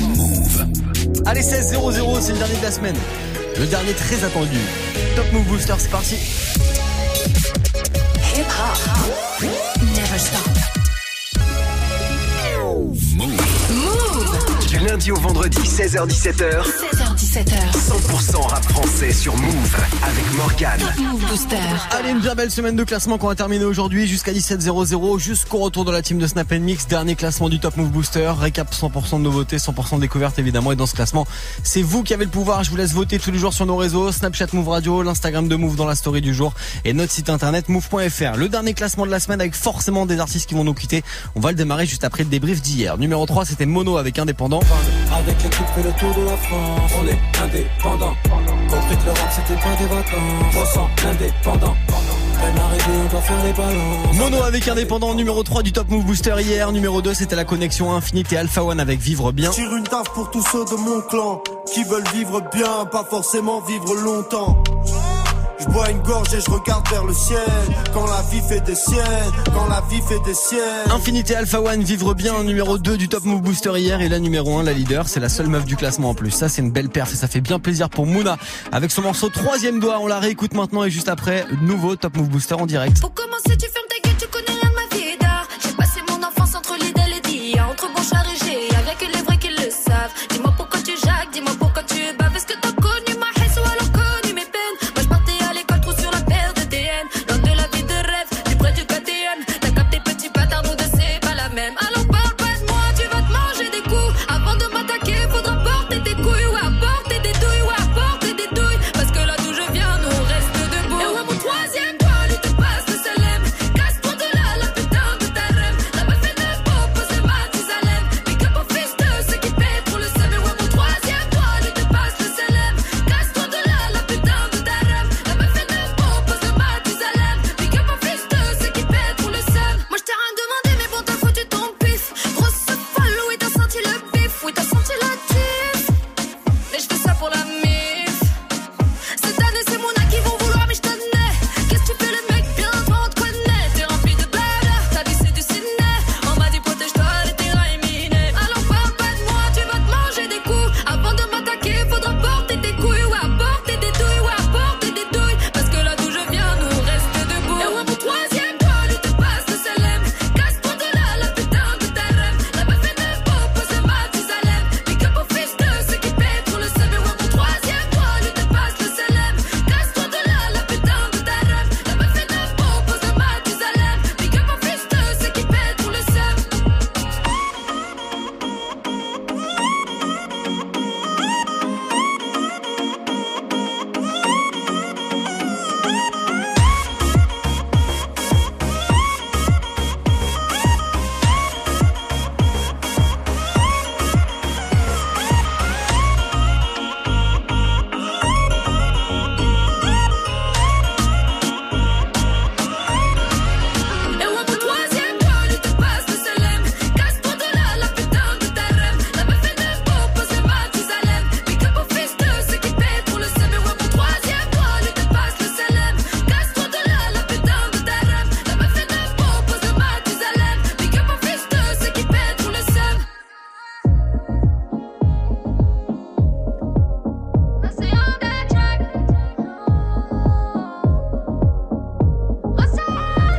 Move. Allez, 16-0-0, c'est le dernier de la semaine. Le dernier très attendu. Top Move Booster, c'est parti. Hip hop. Never stop. Du lundi au vendredi, 16h17h, 16h17h. 100% rap français sur Move avec Morgane. Move Booster. Allez, une bien belle semaine de classement qu'on va terminer aujourd'hui jusqu'à 17-0-0 jusqu'au retour de la team de Snap Mix. Dernier classement du Top Move Booster. Récap 100% de nouveautés, 100% de découvertes évidemment. Et dans ce classement, c'est vous qui avez le pouvoir. Je vous laisse voter tous les jours sur nos réseaux. Snapchat Move Radio, l'Instagram de Move dans la story du jour et notre site internet move.fr. Le dernier classement de la semaine avec forcément des artistes qui vont nous quitter. On va le démarrer juste après le débrief d'hier. Numéro 3, c'était Mono avec Indépendant. Avec l'équipe fait le tour de la France On est indépendant Compris que le rap c'était pas des vacances On sent indépendant Peine arrivée on doit faire les balances Mono avec Indépendant, numéro 3 du Top Move Booster hier. Numéro 2, c'était la connexion Infinite et Alpha One avec Vivre Bien. Tire une taf pour tous ceux de mon clan qui veulent vivre bien, pas forcément vivre longtemps. Je bois une gorge et je regarde vers le ciel. Quand la vie fait des siennes, quand la vie fait des siennes. Infinité Alpha One, vivre bien, numéro 2 du Top Move Booster hier et la numéro 1, la leader, c'est la seule meuf du classement en plus. Ça, c'est une belle perf et ça fait bien plaisir pour Mouna. Avec son morceau troisième doigt, on la réécoute maintenant et juste après, nouveau Top Move Booster en direct. Pour commencer, tu fermes ta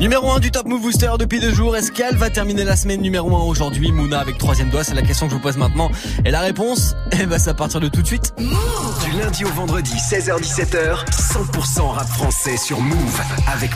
Numéro 1 du Top Move Booster depuis deux jours. Est-ce qu'elle va terminer la semaine numéro 1 aujourd'hui? Mouna avec troisième doigt, c'est la question que je vous pose maintenant. Et la réponse, eh ben, c'est à partir de tout de suite. Lundi au vendredi, 16h17h, 100% rap français sur Move avec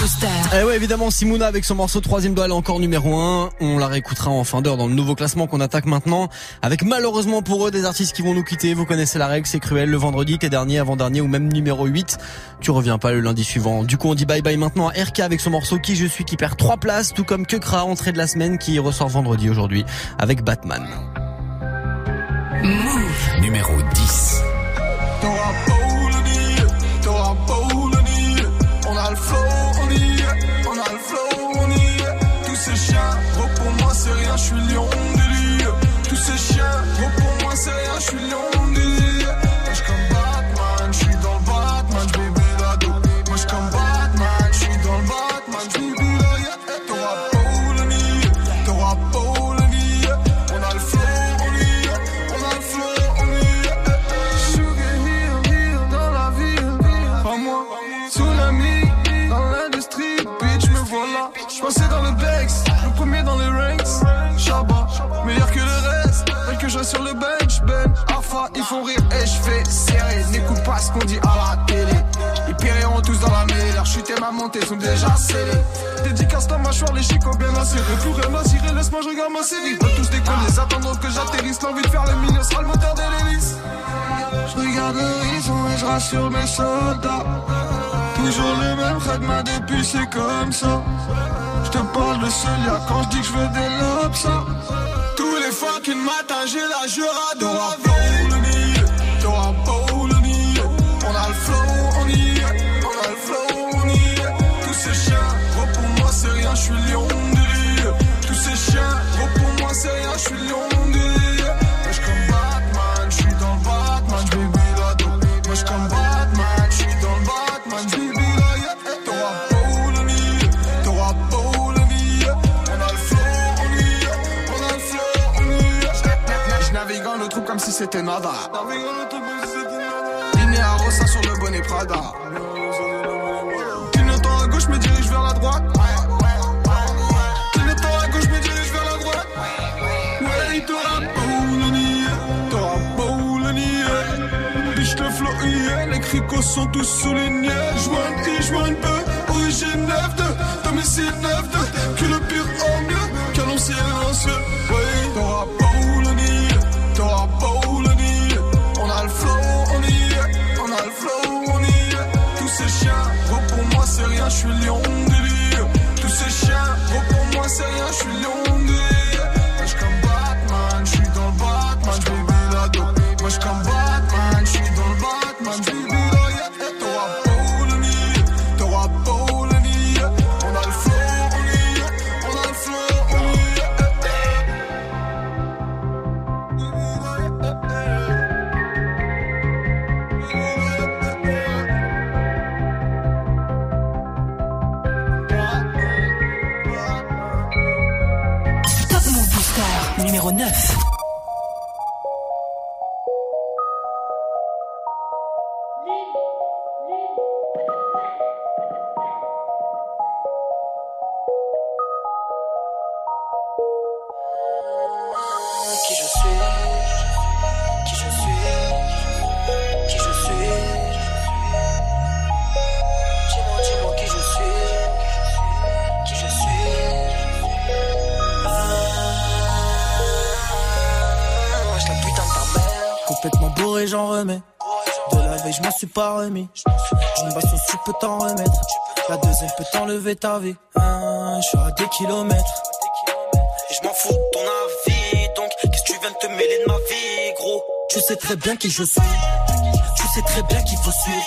Booster. Eh ouais, évidemment, si Mouna avec son morceau troisième doigt, elle est encore numéro 1. On la réécoutera en fin d'heure dans le nouveau classement qu'on attaque maintenant. Avec malheureusement pour eux des artistes qui vont nous quitter. Vous connaissez la règle, c'est cruel. Le vendredi, t'es dernier, avant-dernier ou même numéro 8. Tu reviens pas le lundi suivant. Du coup, on dit bye bye maintenant à RK avec son morceau Qui je suis qui perd 3 places, tout comme Kekra, entrée de la semaine qui ressort vendredi aujourd'hui avec Batman. Numéro 10. Alpha, ils font rire et je fais serrer. N'écoute pas ce qu'on dit à la télé. Ils périront tous dans la mêlée. Leur chute et ma montée sont déjà scellées. Dédicace ta mâchoire, les chicots bien acérés. Plus rien à cirer, laisse-moi, je regarde ma série. Ils peuvent tous déconner, ils attendront que j'atterrisse. L'envie de faire le milieu sera le moteur de l'hélice. Je regarde l'horizon et je rassure mes soldats. Toujours le même khadma depuis c'est comme ça. Je te parle de Celia quand je dis que je veux des lobes ça. Tous les fucking matins j'ai la jura de Ravoloni. Je suis lion de. Tous ces chiens, gros pour moi c'est rien, je suis lion de je comme Batman, je suis dans le Batman, je baby la dos. Moi je comme Batman, je suis dans le Batman, je baby la yeah. T'auras Pauloni, t'auras Pauloni. On a le flow, on y est. On a le flow, on y est. Je navigue en le troupe comme si c'était nada. Liné à Rossa sur le bonnet Prada. Cricos sont tous soulignés. Joint I, joint E, origine 9-2, domicile 9-2. Que le pire au mieux, canon silencieux. Numéro 9. Suis pas remis. Une tu peux t'en remettre. La deuxième peut t'enlever ta vie. Hein, je suis à des kilomètres. Et je m'en fous de ton avis. Donc, qu'est-ce que tu viens de te mêler de ma vie, gros? Tu sais très bien qui je suis. Tu sais très bien qu'il faut suivre.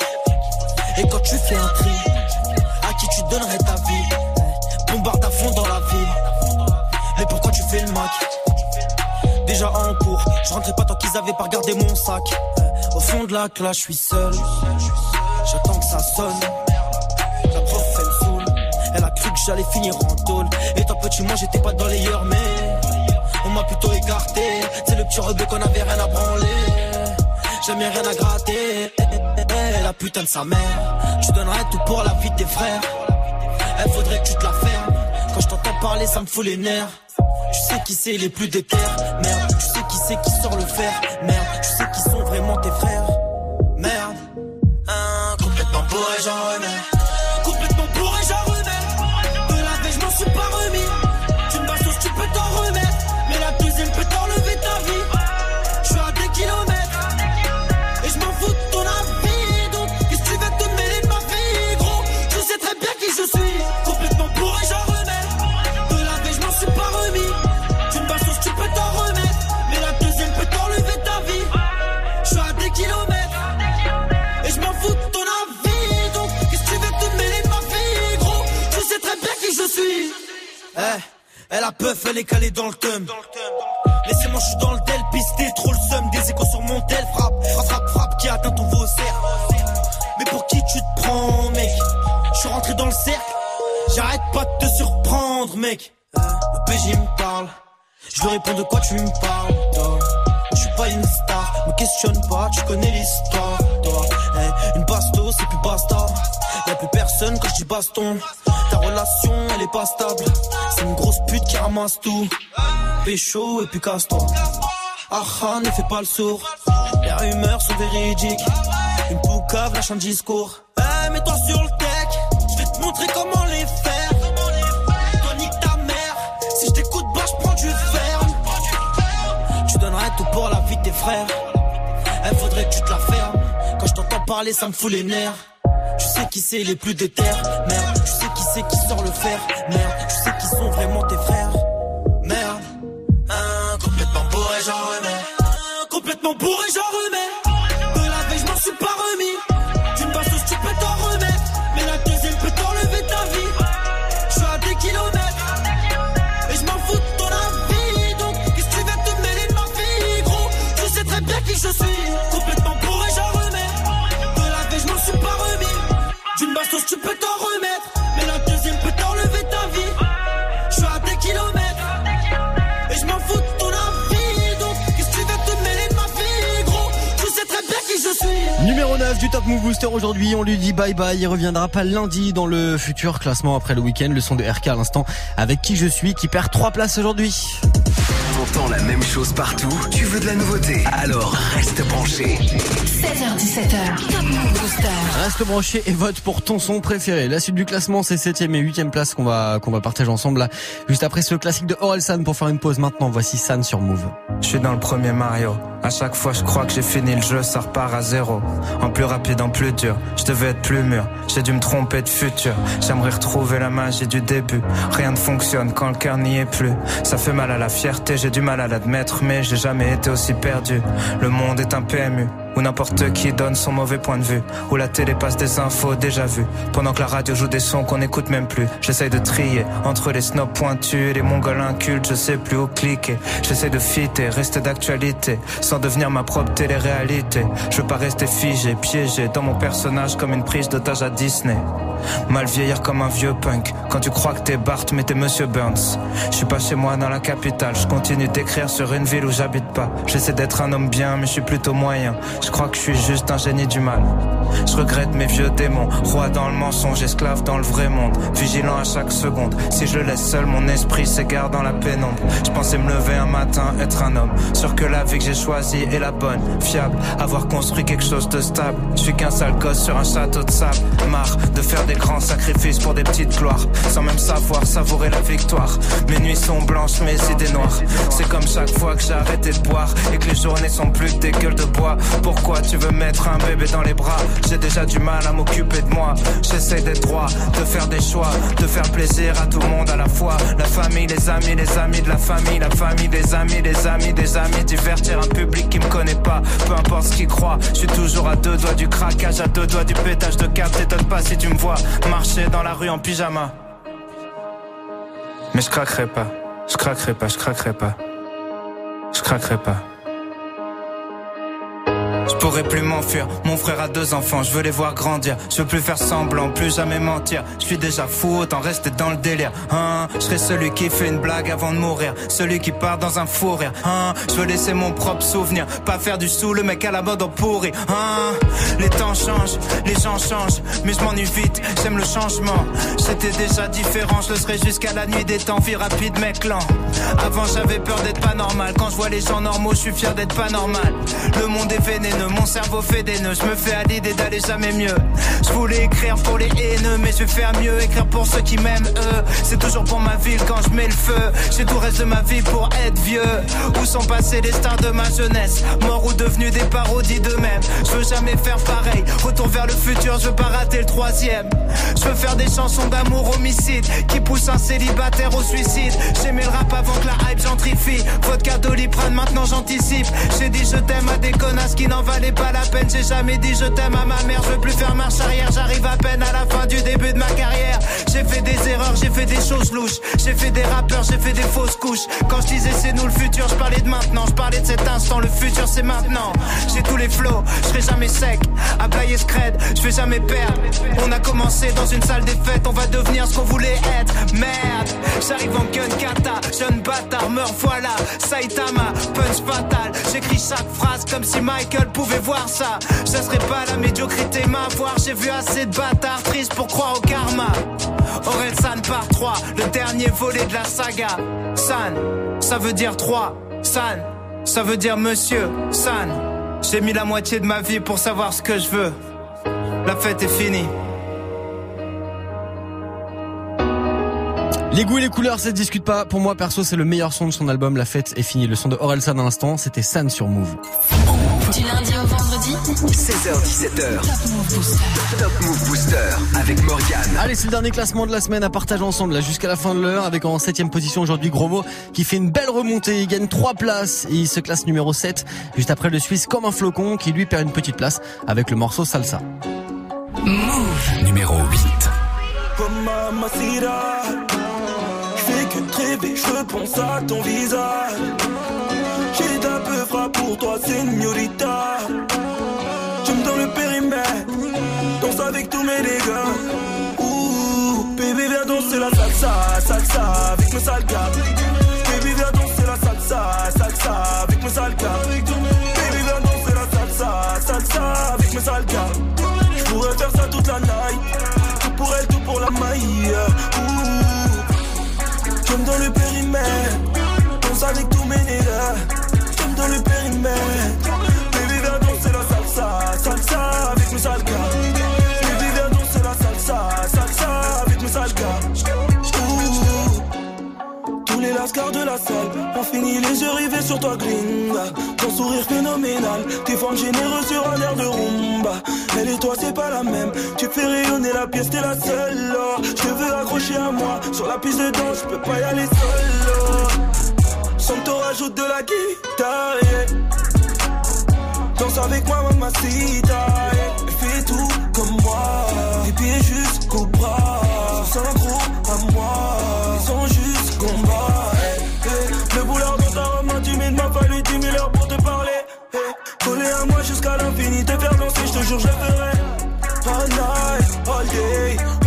Et quand tu fais un tri, à qui tu donnerais ta vie? Bombarde à fond dans la ville. Mais pourquoi tu fais le Mac? Déjà en cours, je rentrais pas tant qu'ils avaient pas regardé mon sac. Au fond de la classe, je suis seul. J'attends que ça sonne. La prof, elle me saoule. Elle a cru que j'allais finir en tôle. Étant petit, moi j'étais pas dans les yeux, mais on m'a plutôt écarté. C'est le petit rebeu qu'on avait rien à branler. Jamais rien à gratter. Eh, La putain de sa mère. Tu donnerais tout pour la vie de tes frères. Elle faudrait que tu te la fermes. Quand je t'entends parler, ça me fout les nerfs. Tu sais qui c'est les plus déter. Merde, tu sais qui c'est qui sort le fer. Merde, vraiment tes frères. Peuf, elle est calée dans le thème. Laissez-moi, je suis dans le tel, pisté, trop le seum, des échos sur mon tel, frappe, frappe, frappe, frappe, qui atteint ton vaussaire. Mais pour qui tu te prends, mec? Je suis rentré dans le cercle, j'arrête pas de te surprendre, mec. Le PJ me parle, je lui réponds de quoi tu me parles, toi? Je suis pas une star, me questionne pas, tu connais l'histoire, toi. Eh, une basto, c'est plus basta. Y'a plus personne quand je dis baston. T'as relation elle est pas stable. C'est une grosse ramasse tout. Pécho et puis casse-toi. Ah ah, ne fais pas le sourd. Les rumeurs sont véridiques. Une poucave lâche un discours. Eh, mets-toi sur le tech. Je vais te montrer comment les faire. Toi, nique ta mère. Si je t'écoute, bah, je prends du ferme. Tu donnerais tout pour la vie de tes frères. Elle faudrait que tu te la fermes. Quand je t'entends parler, ça me fout les nerfs. Tu sais qui c'est les plus déter, merde. Tu sais qui c'est qui sort le fer, merde. Tu sais qui sont vraiment tes frères, merde. Hein, complètement bourré, j'en remets. Hein, complètement bourré, j'en remets. Du Top Move Booster aujourd'hui, on lui dit bye bye, il reviendra pas lundi dans le futur classement après le week-end, le son de RK à l'instant avec qui je suis qui perd 3 places aujourd'hui. T'entends la même chose partout, tu veux de la nouveauté? Alors reste branché. 16h17h. Top Move Booster. Reste branché et vote pour ton son préféré. La suite du classement, c'est 7 et 8 place qu'on va, qu'on va partager ensemble là. Juste après ce classique de Orelsan pour faire une pause maintenant. Voici San sur Move. Je suis dans le premier Mario. À chaque fois, je crois que j'ai fini le jeu, ça repart à zéro. En plus rapide, en plus dur. Je devais être plus mûr. J'ai dû me tromper de futur. J'aimerais retrouver la magie du début. Rien ne fonctionne quand le cœur n'y est plus. Ça fait mal à la fierté, j'ai du mal à l'admettre, mais j'ai jamais été aussi perdu. Le monde est un PMU. Où n'importe qui donne son mauvais point de vue. Où la télé passe des infos déjà vues. Pendant que la radio joue des sons qu'on n'écoute même plus. J'essaye de trier entre les snobs pointus et les mongols incultes. Je sais plus où cliquer. J'essaie de fitter, rester d'actualité. Sans devenir ma propre télé-réalité. Je veux pas rester figé, piégé dans mon personnage comme une prise d'otage à Disney. Mal vieillir comme un vieux punk. Quand tu crois que t'es Bart, mais t'es Monsieur Burns. Je suis pas chez moi dans la capitale. Je continue d'écrire sur une ville où j'habite pas. J'essaie d'être un homme bien, mais je suis plutôt moyen. Je crois que je suis juste un génie du mal. Je regrette mes vieux démons, roi dans le mensonge, esclave dans le vrai monde, vigilant à chaque seconde. Si je le laisse seul, mon esprit s'égare dans la pénombre. Je pensais me lever un matin, être un homme, sûr que la vie que j'ai choisie est la bonne, fiable, avoir construit quelque chose de stable. Je suis qu'un sale gosse sur un château de sable, marre de faire des grands sacrifices pour des petites gloires, sans même savoir savourer la victoire. Mes nuits sont blanches, mes idées noires. C'est comme chaque fois que j'ai arrêté de boire et que les journées sont plus que des gueules de bois. Pourquoi tu veux mettre un bébé dans les bras? J'ai déjà du mal à m'occuper de moi. J'essaie d'être droit, de faire des choix, de faire plaisir à tout le monde à la fois. La famille, les amis, les amis de la famille, la famille, des amis, des amis, des amis. Divertir un public qui me connaît pas, peu importe ce qu'il croit. Je suis toujours à deux doigts du craquage, à deux doigts du pétage de câble. T'étonnes pas si tu me vois marcher dans la rue en pyjama. Mais je craquerai pas, je craquerai pas, je craquerai pas. Je craquerai pas. Je pourrais plus m'enfuir, mon frère a deux enfants, je veux les voir grandir, je veux plus faire semblant, plus jamais mentir, je suis déjà fou, autant rester dans le délire, hein, je serai celui qui fait une blague avant de mourir, celui qui part dans un fou rire, hein, je veux laisser mon propre souvenir, pas faire du sous, le mec à la mode en pourri, hein, les temps changent, les gens changent, mais je m'ennuie vite, j'aime le changement, j'étais déjà différent, je le serai jusqu'à la nuit des temps, vie rapide mec lent, avant j'avais peur d'être pas normal, quand je vois les gens normaux, je suis fier d'être pas normal, le monde est vénéneux, mon cerveau fait des nœuds, je me fais à l'idée d'aller jamais mieux. Je voulais écrire pour les haineux, mais je vais faire mieux, écrire pour ceux qui m'aiment eux. C'est toujours pour ma ville quand je mets le feu. J'ai tout le reste de ma vie pour être vieux. Où sont passés les stars de ma jeunesse? Morts ou devenus des parodies d'eux-mêmes. Je veux jamais faire pareil. Retour vers le futur, je veux pas rater le troisième. Je veux faire des chansons d'amour homicide qui poussent un célibataire au suicide. J'aimais le rap avant que la hype gentrifie. Vodka doliprane, maintenant j'anticipe. J'ai dit je t'aime à des connasses qui n'en pas la peine, j'ai jamais dit je t'aime à ma mère, je veux plus faire marche arrière, j'arrive à peine à la fin du début de ma carrière. J'ai fait des erreurs, j'ai fait des choses louches, j'ai fait des rappeurs, j'ai fait des fausses couches. Quand je disais c'est nous le futur, je parlais de maintenant, je parlais de cet instant, le futur c'est maintenant. J'ai tous les flots, je serai jamais sec, à player scred, je vais jamais perdre. On a commencé dans une salle des fêtes, on va devenir ce qu'on voulait être. Merde, j'arrive en gun kata, jeune bâtard, meurs voilà, Saitama, punch fatal. J'écris chaque phrase comme si Michael pouvait voir ça. Je serais pas la médiocrité m'avoir. J'ai vu assez de bâtards tristes pour croire au karma. Aurel San par 3, le dernier volet de la saga. San, ça veut dire 3. San, ça veut dire monsieur. San, j'ai mis la moitié de ma vie pour savoir ce que je veux. La fête est finie. Les goûts et les couleurs, ça se discute pas. Pour moi, perso, c'est le meilleur son de son album. La fête est finie. Le son de Orelsan à l'instant, c'était San sur Move. Du lundi au vendredi, 16h17h. Top Move Booster avec Morgane. Allez, c'est le dernier classement de la semaine à partager ensemble, là, jusqu'à la fin de l'heure, avec en septième position aujourd'hui Grovo, qui fait une belle remontée. Il gagne trois places et il se classe numéro 7, juste après le Suisse comme un flocon, qui lui perd une petite place avec le morceau Salsa. Numéro 8. Comme Mamacita Je fais que te rêver, je pense à ton visage J'ai d'un peu frappe pour toi, señorita. Tu me donnes le périmètre Danse avec tous mes dégâts. Ouh, baby viens danser la salsa, salsa avec mes sales Baby viens danser la salsa, salsa avec mes sales danser la salsa, avec danser la salsa, avec tous les lascars de la salle ont fini les yeux rivés sur toi, gringa. Ton sourire phénoménal, tes formes généreuses sur un air de rumba. Elle et toi, c'est pas la même. Tu fais rayonner la pièce, t'es la seule. oh. Je te veux accrocher à moi. Sur la piste de danse, je peux pas y aller seul. Sans te rajoute de la guitare. Danse avec moi, mamacita. yeah. Fait tout comme moi. Des pieds jusqu'au bras. Son synchro à moi. Ils sont juste combat. Le boulard dans ta robe m'intimide. M'a fallu 10 000 heures pour te parler. Coller à moi jusqu'à l'infini. Te faire danser, je te jure, je ferai. All night, all day.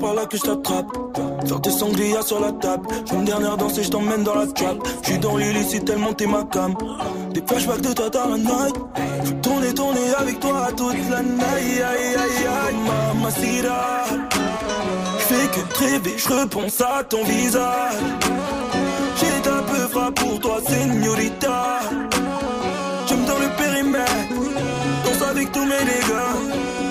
Par là que je t'attrape. Faire des sangliers sur la table. Je une dernière danse et je t'emmène dans la trap. Je suis dans l'illicite tellement t'es ma cam. Des flashbacks de toi dans la night. Je tourner, tourner avec toi toute la night. Aïe, aïe, aïe, mamacita. Je fais que te rêver, je repense à ton visage. J'ai un peu frappe pour toi, señorita. Tu me donnes le périmètre. Danse avec tous mes dégâts.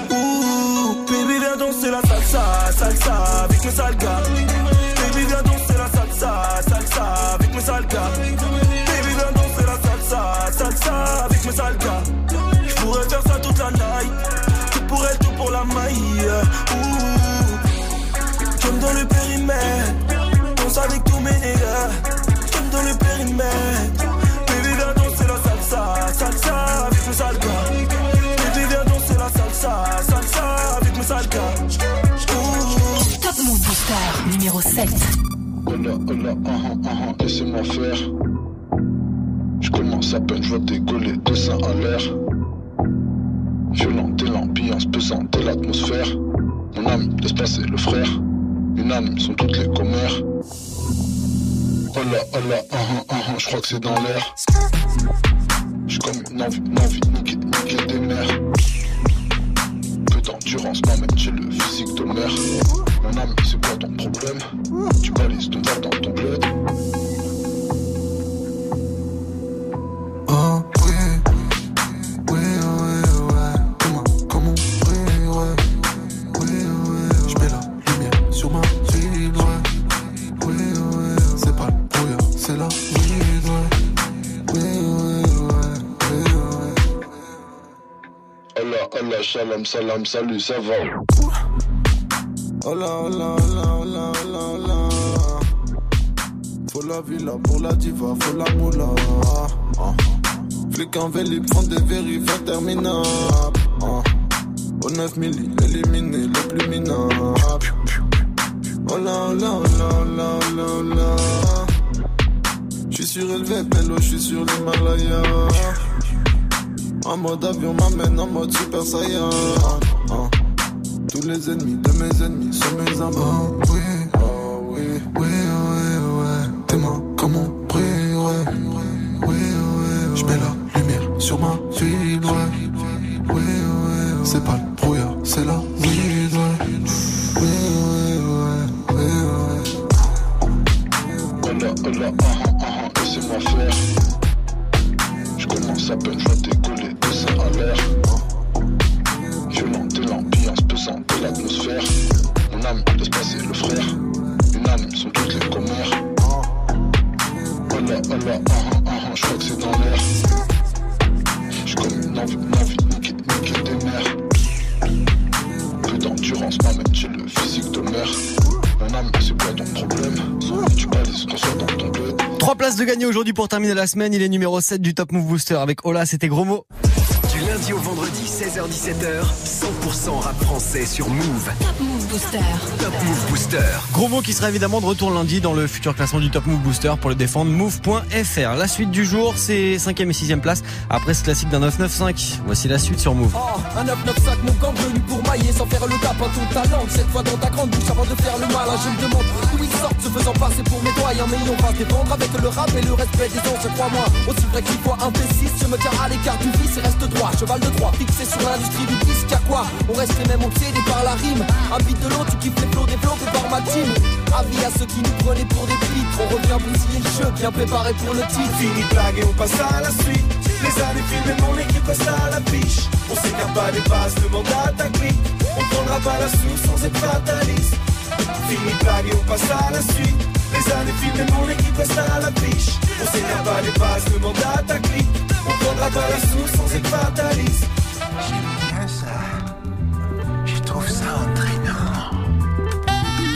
Baby, viens danser la salsa, salsa avec mes sales. Baby, viens danser la salsa, salsa avec mes sales gars. Baby, viens danser la salsa, salsa avec mes sales gars. Je pourrais faire ça toute la night. Tout pour elle, tout pour la maille. Ouh, tu me donnes le périmètre. Danse avec tous mes nègres. Tu me donnes le périmètre. Numéro 7. Hola, hola, ah, ah, ah, laissez-moi faire. Je commence à peine, je vois décoller deux seins à l'air. Violente et l'ambiance pesante et l'atmosphère. Mon âme laisse passer le frère. Unanimes sont toutes les commères. Hola, hola, ah, ah, ah, ah, je crois que c'est dans l'air. J'ai comme une envie, une envie niquer, niquer des mères. D'endurance m'amène chez le physique de mère. Mon ami, c'est quoi ton problème? Tu balises ton verre dans ton bled. Ah shalom, salam, salut, ça va. Hola, hola, hola, hola, hola, hola. Faut la villa pour la diva, faut la moula. Ah. Flic en vélib font des vérifs interminables. Ah. Au 9 milli, éliminé le plus minable. Hola, hola, hola, hola, hola, hola. J'suis surélevé, bello, j'suis sur l'Himalaya. En mode avion m'amène en mode super saiyan. Ah. Tous les ennemis de mes ennemis sont mes. Oh, oui, oh, oui, oui, oui, ouais. Tes mains comme on brille, ouais. Oui, oui, Je mets la lumière sur ma ville, ouais. Oui, oui, c'est pas le brouillard, c'est la D'endurance m'amène chez le physique de mère. Mon âme, c'est quoi ton problème? Tu dans ton bled. Trois places de gagner aujourd'hui pour terminer la semaine. Il est numéro 7 du Top Move Booster avec Ola, c'était gros mot. Lundi au vendredi, 16h17h, 100% rap français sur Move. Top Move Booster. Top Move Booster. Gros mot qui sera évidemment de retour lundi dans le futur classement du Top Move Booster pour le défendre move.fr. La suite du jour, c'est 5ème et 6ème place après ce classique d'un 995. Voici la suite sur Move. Oh, un 995, mon gang venu pour mailler sans faire le tapin ton talent. Cette fois dans ta grande bouche avant de faire le mal. hein, Je me demande d'où ils sortent se faisant passer pour mes doigts. Mais on va se défendre avec le rap et le respect des autres. Crois-moi, aussi vrai qu'il faut un P6. Je me tiens à l'écart du vice et reste droit. Cheval de droit, fixé sur l'industrie du disque. À quoi On reste les mêmes obsédés par la rime. Un beat de l'eau, tu kiffes les flots développés par ma team. Avis à ceux qui nous prenaient pour des pitres. On revient bousiller le jeu, bien préparé pour le titre. Fini de blague et on passe à la suite. Les années filmées, mon équipe reste à l'affiche. On s'écarte pas des bases, demande à ta clique. On prendra pas la sous sans être fataliste. Fini de blague et on passe à la suite. Les années filmées, mon équipe reste à l'affiche. On s'écarte pas des bases, demande à ta clique. On prendra pas la sous sans être fataliste. Je trouve ça entraînant.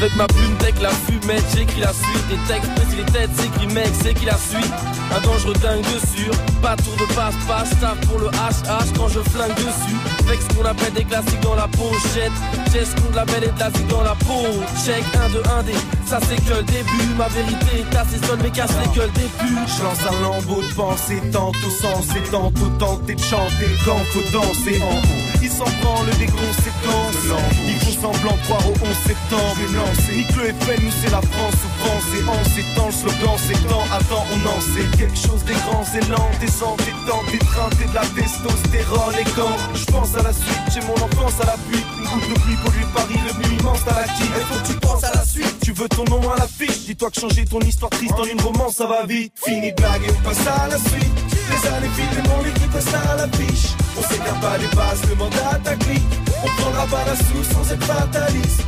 Avec ma plume tech, la fumette, j'écris la suite. Des textes, précis les têtes, c'est qui mec, c'est qui la suite? Un dangereux dingue dessus, pas tour de passe-passe, tape pour le HH quand je flingue dessus. Avec ce qu'on appelle des classiques dans la pochette. J'ai ce qu'on de la belle et de la zig dans la peau. Check 1 de 1 d ça c'est que le début. Ma vérité est assez seule, mais casse les gueules des. Je lance un lambeau de pensée, tantôt sensé, tantôt tenter de chanter quand faut danser en haut. Ils s'en branlent des conséquences. Ils font semblant de croire au 11 septembre. Je lance, nique le FN, nous c'est la France souffrance. Et en ces temps, le slogan c'est temps, attends, on en sait quelque chose des grands élans, des entêtants, des trains, et de la testostérone. Et quand je pense à la suite, j'ai mon enfance à la pluie. Une goutte de pluie pollue Paris, revenu immense à la qui. Il faut que tu penses à la suite. Tu veux ton nom à l'affiche. Dis-toi que changer ton histoire triste en une romance, ça va vite. Fini de blague et on passe à la suite. Les années filent, mon équipe reste à l'affiche. On s'écarte pas des bases, demande à ta clique. On prendra pas la sous sans être fataliste.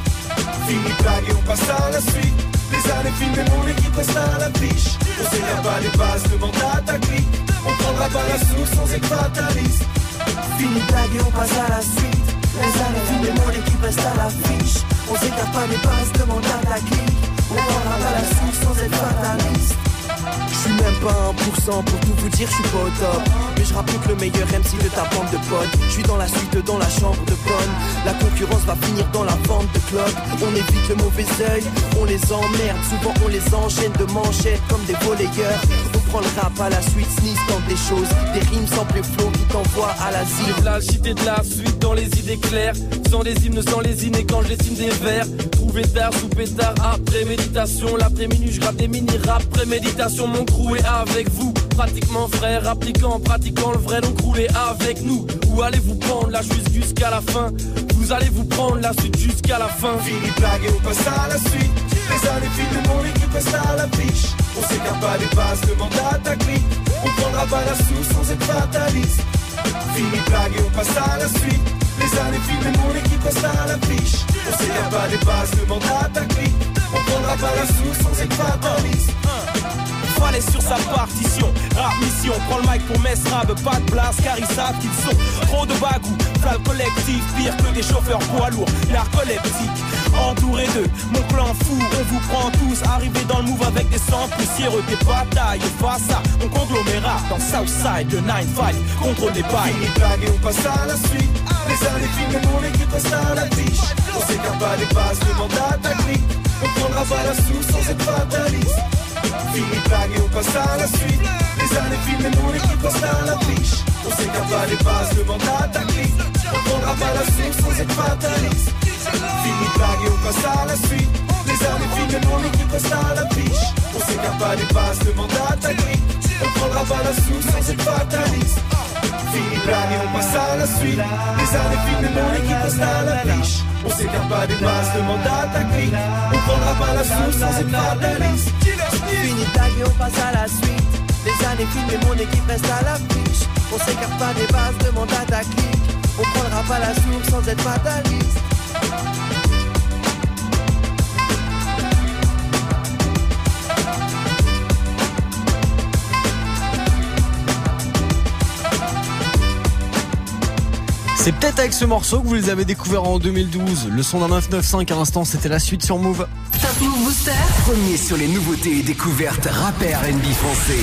Fini de blague et on passe à la suite. Les années filent, mon équipe reste à l'affiche. On s'écarte pas des bases, demande à ta clique. On prendra pas la sous sans être fataliste. Fini de blague et on passe à la suite. Les années filent, mon équipe reste à l'affiche. On s'écarte pas des bases, demande à ta clique. On prendra pas la sous sans être fataliste. Je suis même pas 1% pour tout vous dire, je suis pas au top. Mais je rappelle que le meilleur MC de ta bande de potes. Je suis dans la suite, dans la chambre de bonne. La concurrence va finir dans la vente de club. On évite le mauvais œil, on les emmerde. Souvent on les enchaîne de manchettes comme des volleyeurs. On prend le rap à la suite, sneeze tente des choses. Des rimes sans plus flow qui t'envoient à l'asile. La cité de la suite dans les idées claires. Sans les hymnes, sans les hymnes et quand je dessine des vers. Trouvé tard, sous pétard, après méditation. L'après-midi, je gratte des mini-rap, préméditation. Mon crew est avec vous. Pratiquement frère, appliquant, pratiquant le vrai, donc roulez avec nous. Où allez-vous prendre la suite jusqu'à la fin? Vous allez vous prendre la suite jusqu'à la fin? Fini de blague et on passe à la suite. Les années filent, mon équipe reste à l'affiche. On s'écarte pas des bases, demande à ta clique. On prendra pas la sous sans être fataliste. Fini de blague et on passe à la suite. Les années filent, mon équipe reste à l'affiche. On s'écarte pas des bases, demande à ta clique. On prendra pas la sous sans être fataliste. Fallait sur sa partition, rap mission, prends le mic pour Mesrab, pas de place car ils savent qu'ils sont trop de bagou, flamme collectif, pire que des chauffeurs poids lourds, narcoleptiques, entouré d'eux, mon clan fou, on vous prend tous, arrivé dans le move avec des sangs poussiéreux, des batailles, face à mon conglomérat, dans Southside, le 9-5, contrôle des bails. Fini blague et on passe à la suite. Les années filment, mon équipe reste à l'affiche. On s'écarte pas des bases, demande à ta clique. On prendra pas la sous sans être fataliste. Fini paghi on passe à la suite. Les années filment et mon équipe passe à la triche. On s'écarte pas les bases, demande à ta clique On prendra pas la suite sans être fataliste Fini paghi on passe à la suite. Les années filment et mon équipe passe à la triche. On s'écarte pas les bases, demande à ta clique On prendra pas la suite sans être fataliste Fini paghi on passe à la suite. Les années filment et mon équipe passe à la triche. On s'écarte pas des bases, demande à ta clique On prendra pas la suite sans être fataliste Fini tag et on passe à la suite. Les années filent et mon équipe reste à l'affiche. On s'écarte pas des bases, demande à ta clique. On prendra pas la source sans être fataliste. C'est peut-être avec ce morceau que vous les avez découverts en 2012. Le son d'un 995 à l'instant, c'était la suite sur Move. Top Move Booster. Premier sur les nouveautés et découvertes rap et R&B français.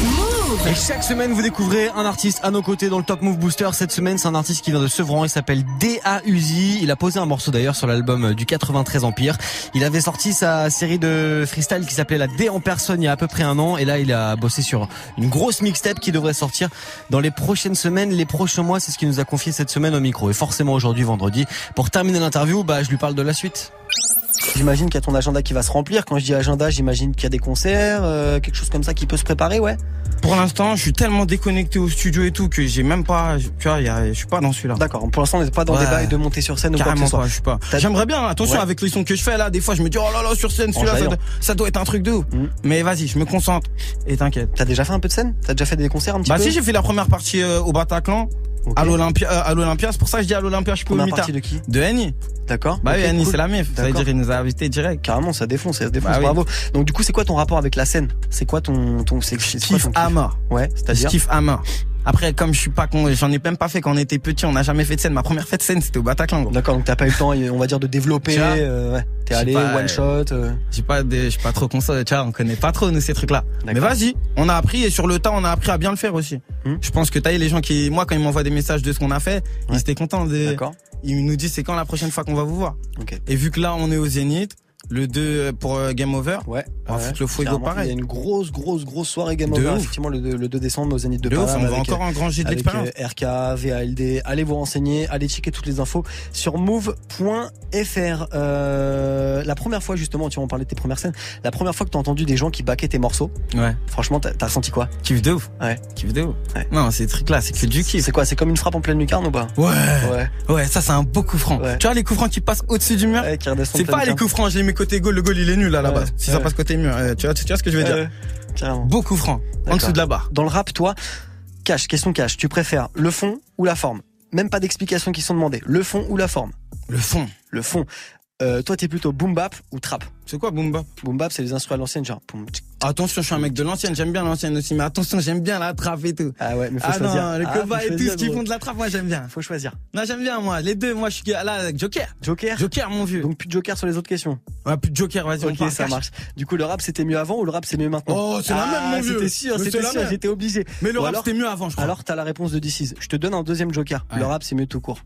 Et chaque semaine, vous découvrez un artiste à nos côtés dans le Top Move Booster. Cette semaine, c'est un artiste qui vient de Sevran. Il s'appelle D.A. Uzi. Il a posé un morceau d'ailleurs sur l'album du 93 Empire. Il avait sorti sa série de freestyle qui s'appelait La D en personne il y a à peu près un an. Et là, il a bossé sur une grosse mixtape qui devrait sortir dans les prochaines semaines, les prochains mois. C'est ce qu'il nous a confié cette semaine au micro. Et forcément aujourd'hui, vendredi, pour terminer l'interview, bah, je lui parle de la suite. J'imagine qu'il y a ton agenda qui va se remplir. Quand je dis agenda, j'imagine qu'il y a des concerts, euh, quelque chose comme ça qui peut se préparer, ouais. Pour l'instant, je suis tellement déconnecté au studio et tout que j'ai même pas, tu vois, y a- je suis pas dans celui-là. D'accord. Pour l'instant, on n'est pas dans Ouais. des bails de monter sur scène ou quoi que Carrément ce soit. pas, je suis pas. T'as- J'aimerais bien, attention, Ouais. avec les sons que je fais là, des fois je me dis, oh là là, sur scène, celui-là, ça, doit- ça doit être un truc de ouf. Mais vas-y, je me concentre et t'inquiète. T'as déjà fait un peu de scène? T'as déjà fait des concerts un petit Bah peu? si, j'ai fait la première partie euh, au Bataclan. À l'Olympia, euh, à l'Olympia, c'est pour ça que je dis à l'Olympia, je suis pas au Première mitard. partie de qui De Annie. D'accord. Bah oui, Ok, Annie, cool. c'est la meuf. Ça veut dire, il nous a invités direct. Carrément, ça défonce, ça se défonce. Bah oui. Bravo. Donc du coup, c'est quoi ton rapport avec la scène? C'est quoi ton ton c'est à mort. Ouais, c'est-à-dire? À mort. Après, comme je suis pas con, j'en ai même pas fait quand on était petit, on n'a jamais fait de scène. Ma première fête de scène, c'était au Bataclan. gros. D'accord, donc t'as pas eu le temps, on va dire, de développer. Euh, ouais. T'es allé pas, one shot. euh. J'ai pas je suis pas trop console, tu vois, on connaît pas trop nous ces trucs-là. Mais vas-y, on a appris et sur le tas, on a appris à bien le faire aussi. Hmm. Je pense que t'as eu les gens qui, moi, quand ils m'envoient des messages de ce qu'on a fait, ils étaient contents. De, D'accord. Ils nous disent c'est quand la prochaine fois qu'on va vous voir? Ok. Et vu que là, on est au Zénith, le 2 pour euh, Game Over, Ouais. on va ouais. foutre le fuego Clairement, Il y a pareil. une grosse, grosse, grosse soirée Game De Over. ouf. Effectivement, le, deux- le 2 décembre au Zénith de, De Paname. on va encore euh, engranger de avec, l'expérience. euh, RK, VALD. Allez vous renseigner, allez checker toutes les infos sur move.fr. Euh, la première fois, justement, tu vois, on parlait de tes premières scènes. La première fois que t'as entendu des gens qui baquaient tes morceaux, Ouais. franchement, t'as t'as ressenti quoi? Kiff de ouf. Ouais. Kiff de ouf. Ouais. Non, ces trucs-là, c'est que du kiff. C'est quoi C'est comme une frappe en pleine lucarne ou pas? Ouais. Ouais. Ouais, ça, c'est un beau coup franc. Ouais. Tu vois, les coups francs qui passent au-dessus du mur? Ouais, qui redescendent C'est pas les coups francs, je les mets côté goal, le goal il est nul à la base. Si ça passe côté mur, euh, tu vois, tu vois ce que je veux dire. Ouais, carrément. Beau coup franc, en dessous de la barre. Dans le rap, toi, cash, question cash, tu préfères le fond ou la forme? Même pas d'explications qui sont demandées. Le fond ou la forme? Le fond. Le fond. Euh, toi, t'es plutôt boom bap ou trap C'est quoi boom bap Boom bap, c'est les instruments à l'ancienne, genre. Attention, je suis un mec de l'ancienne, j'aime bien l'ancienne aussi, mais attention, j'aime bien la trappe et tout. Ah ouais, mais faut Ah choisir. non, le Ah, faut et tout ce qui font de la trappe, moi j'aime bien. Faut choisir. Non, j'aime bien moi, les deux, moi je suis là avec Joker. Joker Joker mon vieux. Donc plus de joker sur les autres questions. Ouais, plus de Joker, vas-y, on Ok, ça marche. Du coup, le rap c'était mieux avant ou le rap c'est mieux maintenant Oh, c'est la Ah, même, mon vieux. C'était sûr, c'était sûr, j'étais obligé. Mais le Ou rap c'était mieux avant, je crois. Alors t'as la réponse de DC's. Je te donne un deuxième joker. Le rap c'est mieux tout court.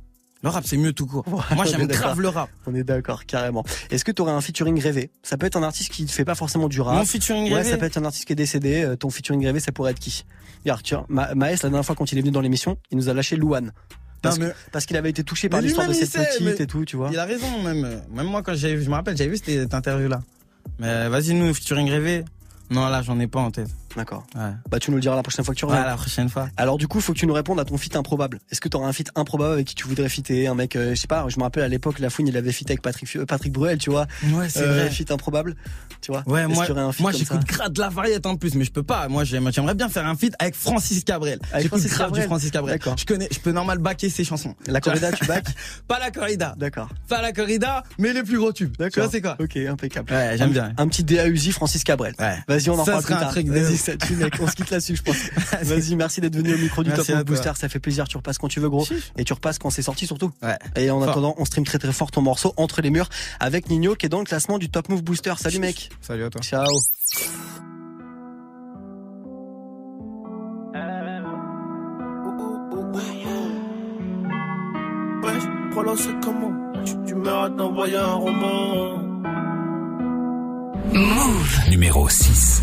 Le rap c'est mieux tout court. Moi j'aime grave le rap. On est d'accord, carrément. Est-ce que tu aurais un featuring rêvé? Ça peut être un artiste qui ne fait pas forcément du rap. Mon featuring Ouais, rêvé ça peut être un artiste qui est décédé. Euh, Ton featuring rêvé, ça pourrait être qui? Regarde, tu vois, Ma- Maës, la dernière fois quand il est venu dans l'émission, il nous a lâché Louane. Parce, mais- qu'il avait été touché par l'histoire de cette sait, petite et tout, tu vois. Il a raison, même. Même moi, quand j'ai je me rappelle, j'avais vu cette interview là. Mais vas-y, nous, featuring rêvé. Non, là, j'en ai pas en tête. D'accord. Ouais. Bah tu nous le diras la prochaine fois que tu Ouais, reviens. la prochaine fois. Alors du coup, faut que tu nous répondes à ton feat improbable. Est-ce que tu auras un feat improbable avec qui tu voudrais fitter? Un mec, euh, je sais pas, je me rappelle à l'époque, La Fouine, il avait fit avec Patrick, euh, Patrick Bruel, tu vois. Ouais, c'est Euh, vrai. Feat improbable, tu vois. Ouais, moi, un moi j'écoute grave de la variété en plus, mais je peux pas. Moi, j'aime- j'aimerais bien faire un feat avec Francis Cabrel. J'écoute grave du Francis Cabrel. D'accord. Je connais, je peux normal backer ses chansons. La corrida, tu back Pas la corrida. D'accord. Pas la corrida, mais les plus gros tubes. Tu D'accord. vois, c'est quoi? Ok, impeccable. Ouais, j'aime bien. Un petit DA Uzi Francis Cabrel. Ouais. Vas-y, on en parle plus tard. Tue, mec. On se quitte là-dessus, je pense. Vas-y, merci d'être venu au micro du Merci Top Move. Booster. Ça fait plaisir. Tu repasses quand tu veux, gros. Et tu repasses quand c'est sorti, surtout. Ouais. Et en Fort. attendant, on stream très très fort ton morceau Entre les murs avec Nino qui est dans le classement du Top Move Booster. Salut, mec. Salut à toi. Ciao. Ouais, prends c'est comment Tu, tu m'arrêtes d'envoyer un roman. Move. Numéro 6.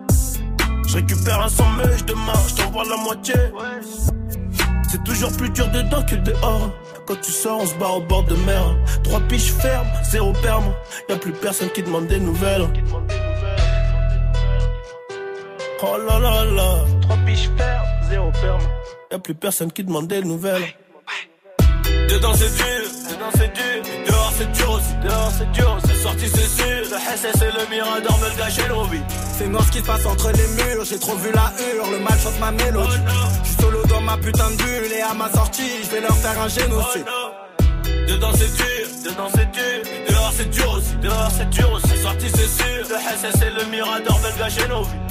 Je récupère un sommage demain, je t'envoie la moitié. C'est toujours plus dur dedans que dehors. Quand tu sors, on se barre au bord de mer. Trois piches fermes, zéro perme. Y a plus personne qui demande des nouvelles. Oh là là là. Trois piches fermes, zéro perme. Y a plus personne qui demande des nouvelles. Dedans c'est dur, dedans c'est dur. Dehors c'est dur aussi, dehors c'est dur. C'est sorti c'est sûr. Le SS et le Mirador veulent gâcher nos vies. C'est noir ce qui se passe entre les murs, j'ai trop vu la hurle, le mal chante ma mélodie. Je suis solo dans ma putain de bulle et à ma sortie, je vais leur faire un génocide. Dedans c'est dur, dedans c'est dur. Dehors c'est dur aussi, dehors c'est dur aussi. Sorti c'est sûr. Le SS et le Mirador veulent gâcher nos vies.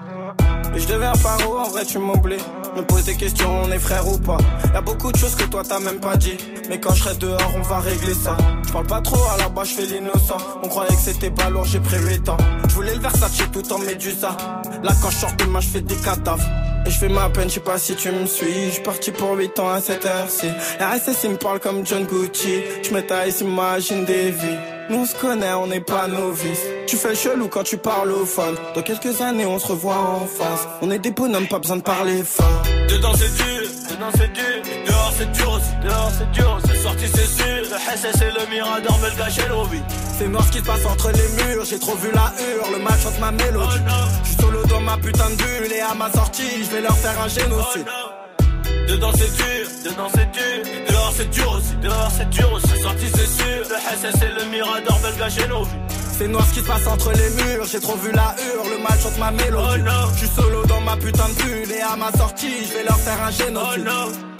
Et je deviens paro, en vrai tu m'oublies. Me pose des questions, on est frère ou pas. Y'a beaucoup de choses que toi t'as même pas dit. Mais quand je serai dehors, on va régler ça. Je parle pas trop, à la bas je fais l'innocent. On croyait que c'était pas lourd, j'ai prévu tant. Je voulais le Versace tout en médusa. Là quand je sors de je des cadavres. Et je fais ma peine, je sais pas si tu me suis. Je suis parti pour 8 ans à cette heure-ci. RSS il me parle comme John Gucci. Je me taille, s'imagine des vies. Nous on se connaît, on n'est pas novices. Tu fais chelou quand tu parles au phone. Dans quelques années, on se revoit en face. On est des bonhommes, pas besoin de parler fort. Dedans c'est dur, dedans c'est dur. Dehors c'est dur aussi, dehors c'est dur. C'est sorti c'est sûr. Le SS et le Mirador veulent gâcher nos vies. C'est noir ce qui se passe entre les murs, j'ai trop vu la hurle, le mal chante ma mélodie. Je suis solo dans ma putain de bulle et à ma sortie, je vais leur faire un génocide. Dedans c'est dur, dedans c'est dur. Dehors c'est dur aussi, dehors c'est dur aussi. C'est sorti c'est sûr. Le SS et le Mirador gâcher nos vies. C'est noir ce qui se passe entre les murs, j'ai trop vu la hurle, le mal chante ma mélodie. Je suis solo dans ma putain de bulle et à ma sortie, je vais leur faire un génocide. Top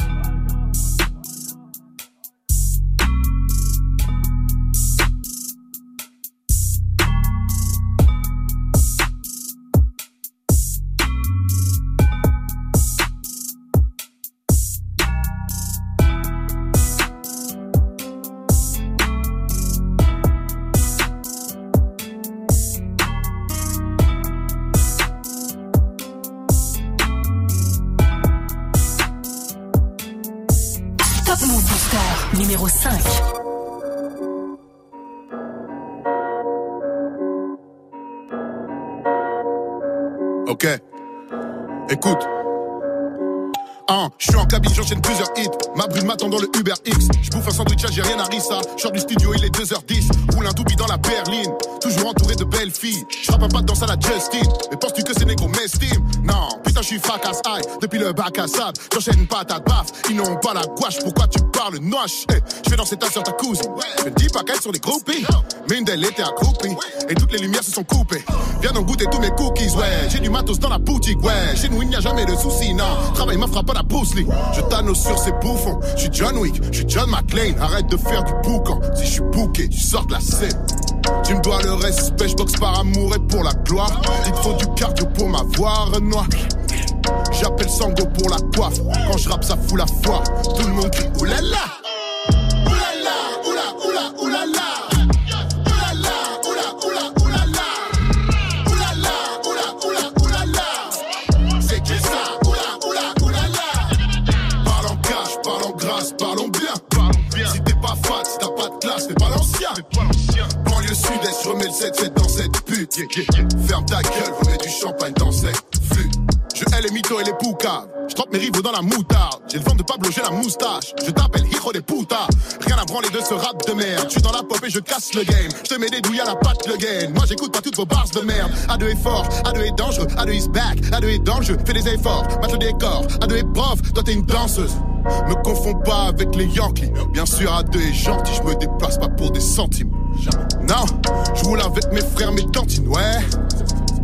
sandwich algérien à Rissa. Je du studio, il est 2h10. Roule un doubi dans la berline. Toujours entouré de belles filles. Je pas de danse à la Justine. Mais penses-tu que ces négros m'estiment Non, putain, je suis fracasse aïe. Depuis le bac à sable, j'enchaîne pas ta baffe. Ils n'ont pas la gouache, pourquoi tu parles noche? Hey, Je fais danser ta soeur, ta cousine. Je ne dis pas qu'elles sont des groupies. Mais une d'elles était accroupie. Se sont coupées. Viens donc goûter tous mes cookies, ouais. J'ai du matos dans la boutique, ouais. Chez nous, il n'y a jamais de soucis, non. Travail ma frappe à la Bruce. Je t'annonce sur ces bouffons. Je suis John Wick, je suis John McClane. Arrête de faire du boucan. Si je suis bouqué, tu sors de la scène. Tu me dois le respect, je boxe par amour et pour la gloire. Il te faut du cardio pour m'avoir, Renoir. J'appelle Sango pour la coiffe. Quand je rappe, ça fout la foire. Tout le monde crie. Oulala, Ferme ta gueule, remets du champagne dans cette flûte. Je hais les mythos et les poucaves. Je trempe mes rivaux dans la moutarde. J'ai le vent de Pablo, j'ai la moustache. Je t'appelle Hijo des putas. Rien à branler de ce rap de merde. Je suis dans la pop et je casse le game. Je te mets des douilles à la patte le gain. Moi j'écoute pas toutes vos bars de merde. A2 est fort, A2 est dangereux, A2 is back, A2 est dans le jeu. Fais des efforts, mate le décor. A2 est prof, toi t'es une danseuse. Me confonds pas avec les Yankees. Bien sûr, A2 est gentil, je me déplace pas pour des centimes. Non, je roule avec mes frères, mes cantines, ouais.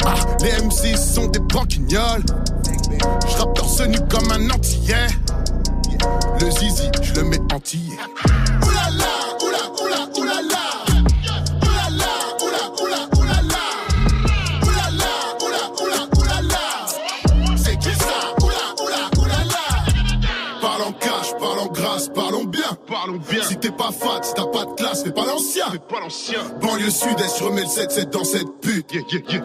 Ah, les MC sont des branquignoles. Je rappe torse nu comme un antillais. Le zizi, je le mets entier. Oulala, oula, oula, oulala. Oulala, oula, oula, oulala. Oulala, oula, oula, oulala. C'est qui ça? Oula, oula, oulala. Parlons cash, parlons grâce, parlons bien. Parlons bien. Si t'es pas fat, si t'as fais pas l'ancien. Fais pas l'ancien. Banlieue sud-est, je remets le 7-7 dans cette pute.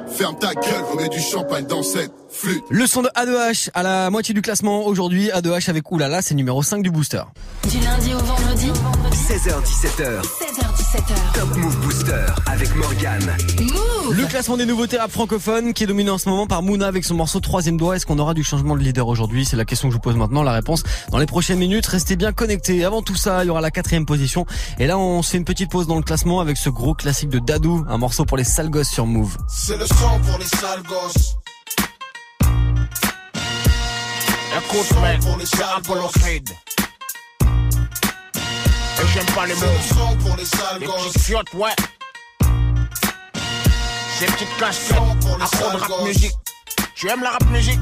Ferme ta gueule, remets du champagne dans cette flûte. Le son de A2H à la moitié du classement aujourd'hui. A2H avec Oulala, c'est numéro 5 du booster. Du lundi au vendredi, 16h17h, 16h17h. Top Move Booster avec Morgane. Move Le classement des nouveautés rap francophones qui est dominé en ce moment par Mouna avec son morceau Troisième Doigt. Est-ce qu'on aura du changement de leader aujourd'hui? C'est la question que je vous pose maintenant. La réponse dans les prochaines minutes. Restez bien connectés. Avant tout ça, il y aura la quatrième position. Et là, on se fait une petite pause dans le classement avec ce gros classique de Dadou, un morceau pour les sales gosses sur Move. C'est le sang pour les sales gosses. Écoute, mec, pour les j'aime pas les C'est mots. pour les sales Les gosses. petites fiottes, ouais. Ces petites Sang pour les de rap gosses. musique. Tu aimes la rap musique?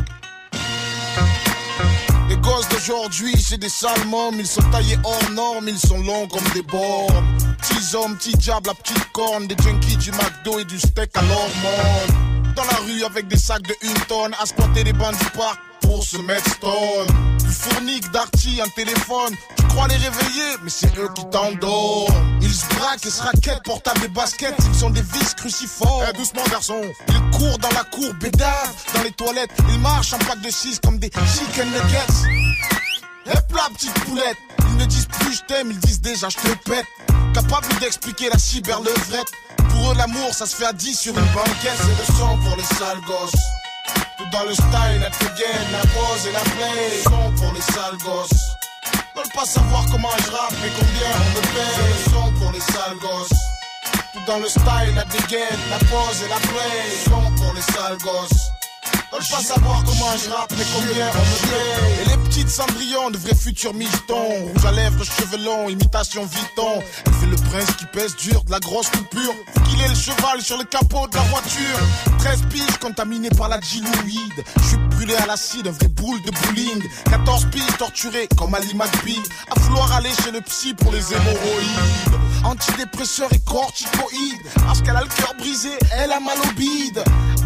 Les gosses d'aujourd'hui, c'est des sales mômes. Ils sont taillés hors normes, ils sont longs comme des bornes. Petits hommes, petits diables, la petite corne. Des junkies du McDo et du steak à l'hormone. Dans la rue avec des sacs de une tonne. À squatter les bancs du parc pour se mettre stone. Du fournique, d'arty, un téléphone. Tu crois les réveiller, mais c'est eux qui t'endorment. Ils se braquent et se raquettent, portables et baskets. Ils ont des vis cruciformes. Eh, doucement, garçon. Ils courent dans la cour, bédave. Dans les toilettes, ils marchent en pack de 6 comme des chicken nuggets. Hep là, petite poulette. Ils ne disent plus je t'aime, ils disent déjà je te pète. Capable d'expliquer la cyberlevrette. Pour eux, l'amour, ça se fait à 10 sur une banquette. C'est le sang pour les sales gosses. Tout dans le style, la gain, la pose et la play. Son pour les sales gosses. Veulent pas savoir comment je rappe, mais combien on me paye. C'est le son pour les sales gosses. Tout dans le style, la dégaine, la pose et la play. Son pour les sales gosses. Veulent pas savoir comment je rappe, mais combien on me. Et les petites cendrillons, de vrais futurs militants. Rouge à lèvres, cheveux longs, imitation Vuitton. Elle fait le prince qui pèse dur, de la grosse coupure. Qu'il ait le cheval sur le capot de la voiture. 13 piges contaminées par la diluide. Je suis brûlé à l'acide, un vrai boule de bowling. 14 piges torturées comme Ali McBee. À vouloir aller chez le psy pour les hémorroïdes. Antidépresseur et corticoïdes. Parce qu'elle a le cœur brisé, elle a mal au bide.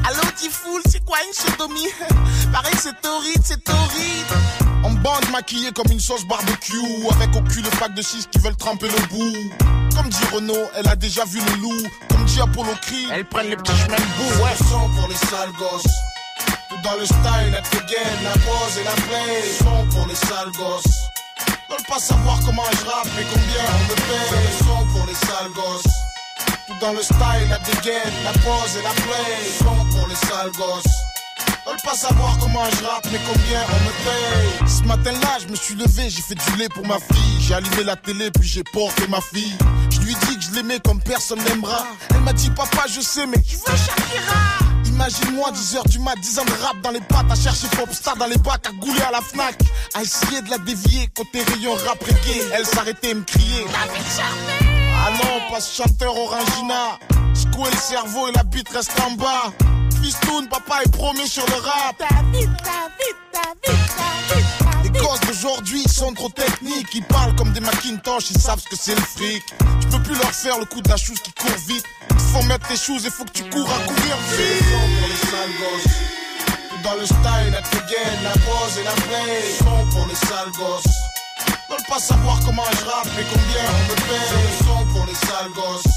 Allô, Tifoul, c'est quoi une sodomie? Pareil c'est horrible, c'est horrible. En bande maquillée comme une sauce barbecue. Avec au cul le pack de 6 qui veulent tremper le bout. Comme dit Renault, elle a déjà vu le loup. Comme dit Apollo Creed, Elles prennent les petits chemins de boue, ouais. sang pour les sales gosses. Tout dans le style, la dégaine, la pose et la play. Son pour les sales gosses. Veulent pas savoir comment je rappe, mais combien on me paye. Le son pour les sales gosses. Tout dans le style, la dégaine, la pose et la play. Le son pour les sales gosses. Veulent pas savoir comment je rappe, mais combien on me paye. Ce matin-là, je me suis levé, j'ai fait du lait pour ma fille. J'ai allumé la télé, puis j'ai porté ma fille. Je lui dis que je l'aimais comme personne n'aimera. Elle m'a dit, papa, je sais, mais je veux Shakira. Imagine-moi 10h du mat, 10 ans de rap dans les pattes, à chercher Popstar dans les bacs, à gouler à la Fnac, à essayer de la dévier côté rayon rap reggae. Elle s'arrêtait et me criait. Ah non, pas ce chanteur Orangina. Secouer le cerveau et la bite reste en bas. Fistoun, papa est promis sur le rap. Les gosses d'aujourd'hui sont trop techniques. Ils parlent comme des Macintosh, ils savent ce que c'est le fric. Tu peux plus leur faire le coup de la chose qui court vite. Il faut mettre tes choses et faut que tu cours à courir vite. pour les sales gosses. Tout dans le style, la dégaine, la pose et la play. Son pour les sales gosses. Veulent pas savoir comment je rappe, mais combien on me paye. Son pour les sales gosses.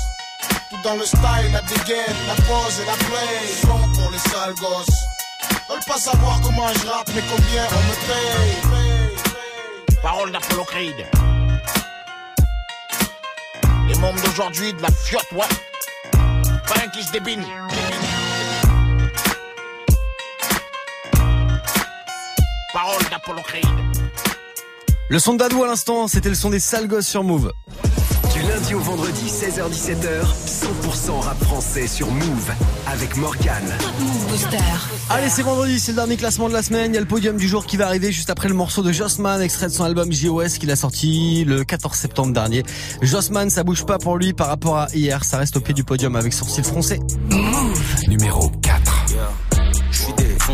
Tout dans le style, la dégaine, la pose et la play. Son pour les sales gosses. Veulent pas savoir comment je rappe, mais combien on me paye. Parole d'Apollo Creed. Les mômes d'aujourd'hui, de la fiotte, ouais. Pas un qui se débine. Parole d'Apollo Creed. Le son de Dadou à l'instant, c'était le son des sales gosses sur Move. Du lundi au vendredi, 16h17h, 100% rap français sur Move avec Morgane. Move Booster. Allez, c'est vendredi, c'est le dernier classement de la semaine. Il y a le podium du jour qui va arriver juste après le morceau de Jossman, extrait de son album JOS qu'il a sorti le 14 septembre dernier. Jossman, ça bouge pas pour lui par rapport à hier. Ça reste au pied du podium avec sourcil froncé. Numéro 4.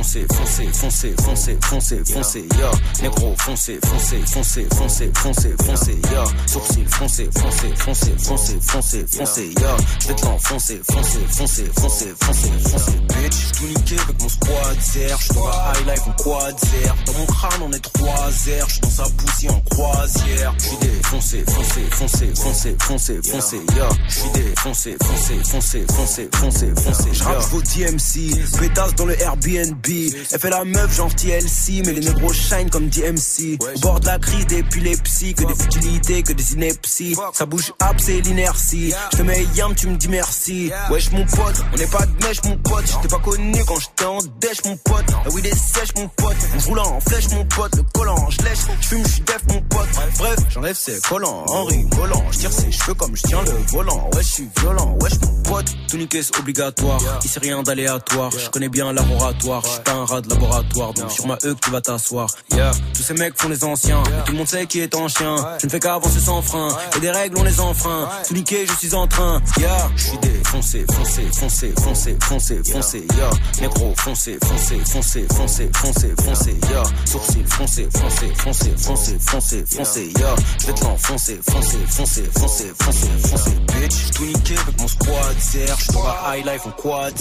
Foncez, foncez, foncez, foncez, foncez, foncez, yo. Négro, foncez, foncez, foncez, foncez, foncez, foncez, yo. Sourcil, foncez, foncez, foncez, foncez, foncez, foncez, yo. Vêtements, foncez, foncez, foncez, foncez, foncez, foncez, bitch. J'suis tout niqué avec mon squad zer. J'suis dans high life en quad zer. Dans mon crâne, on est trois airs. J'suis dans sa poussière en croisière. J'suis défoncé, foncé, foncé, foncé, foncé, foncé, yo. J'suis défoncé, foncé, foncé, foncé, foncé, foncé, J'rappe vos DMC, pétasse dans le Airbnb. Elle fait la meuf gentil LC, mais les négros shine comme DMC. Bord de la crise d'épilepsie, que des futilités, que des inepties. Ça bouge up, c'est l'inertie. Je te mets yam, tu me dis merci. Wesh mon pote, on n'est pas de mèche mon pote. J'étais pas connu quand j'étais en dèche mon pote. La weed est sèche mon pote. On roulant en flèche mon pote. Le collant, je lèche, je fume, je def mon pote. Bref, j'enlève ses collants en rigolant. Je tire ses cheveux comme je tiens le volant. Ouais, je suis violent, wesh mon pote. Tout niquer c'est obligatoire. Ici rien d'aléatoire. Je connais bien laboratoire. Je suis pas un rat de laboratoire. Donc sur ma E que tu vas t'asseoir. Yeah, tous ces mecs font les anciens. Tout le monde sait qui est en chien. Je ne fais qu'avancer sans frein. Et des règles on les enfreint. Tout niquer, je suis en train. Yeah, je suis défoncé, foncé, foncé, foncé, foncé, foncé. Yeah, négro, foncé, foncé, foncé, foncé, foncé, foncé. Yeah, sourcil, foncé, foncé, foncé, foncé, foncé, foncé. Yeah, vêtements, foncé, foncé, foncé, foncé, foncé, foncé. Bitch, tout niqué avec mon squad zer. J'suis dans la high life en quad.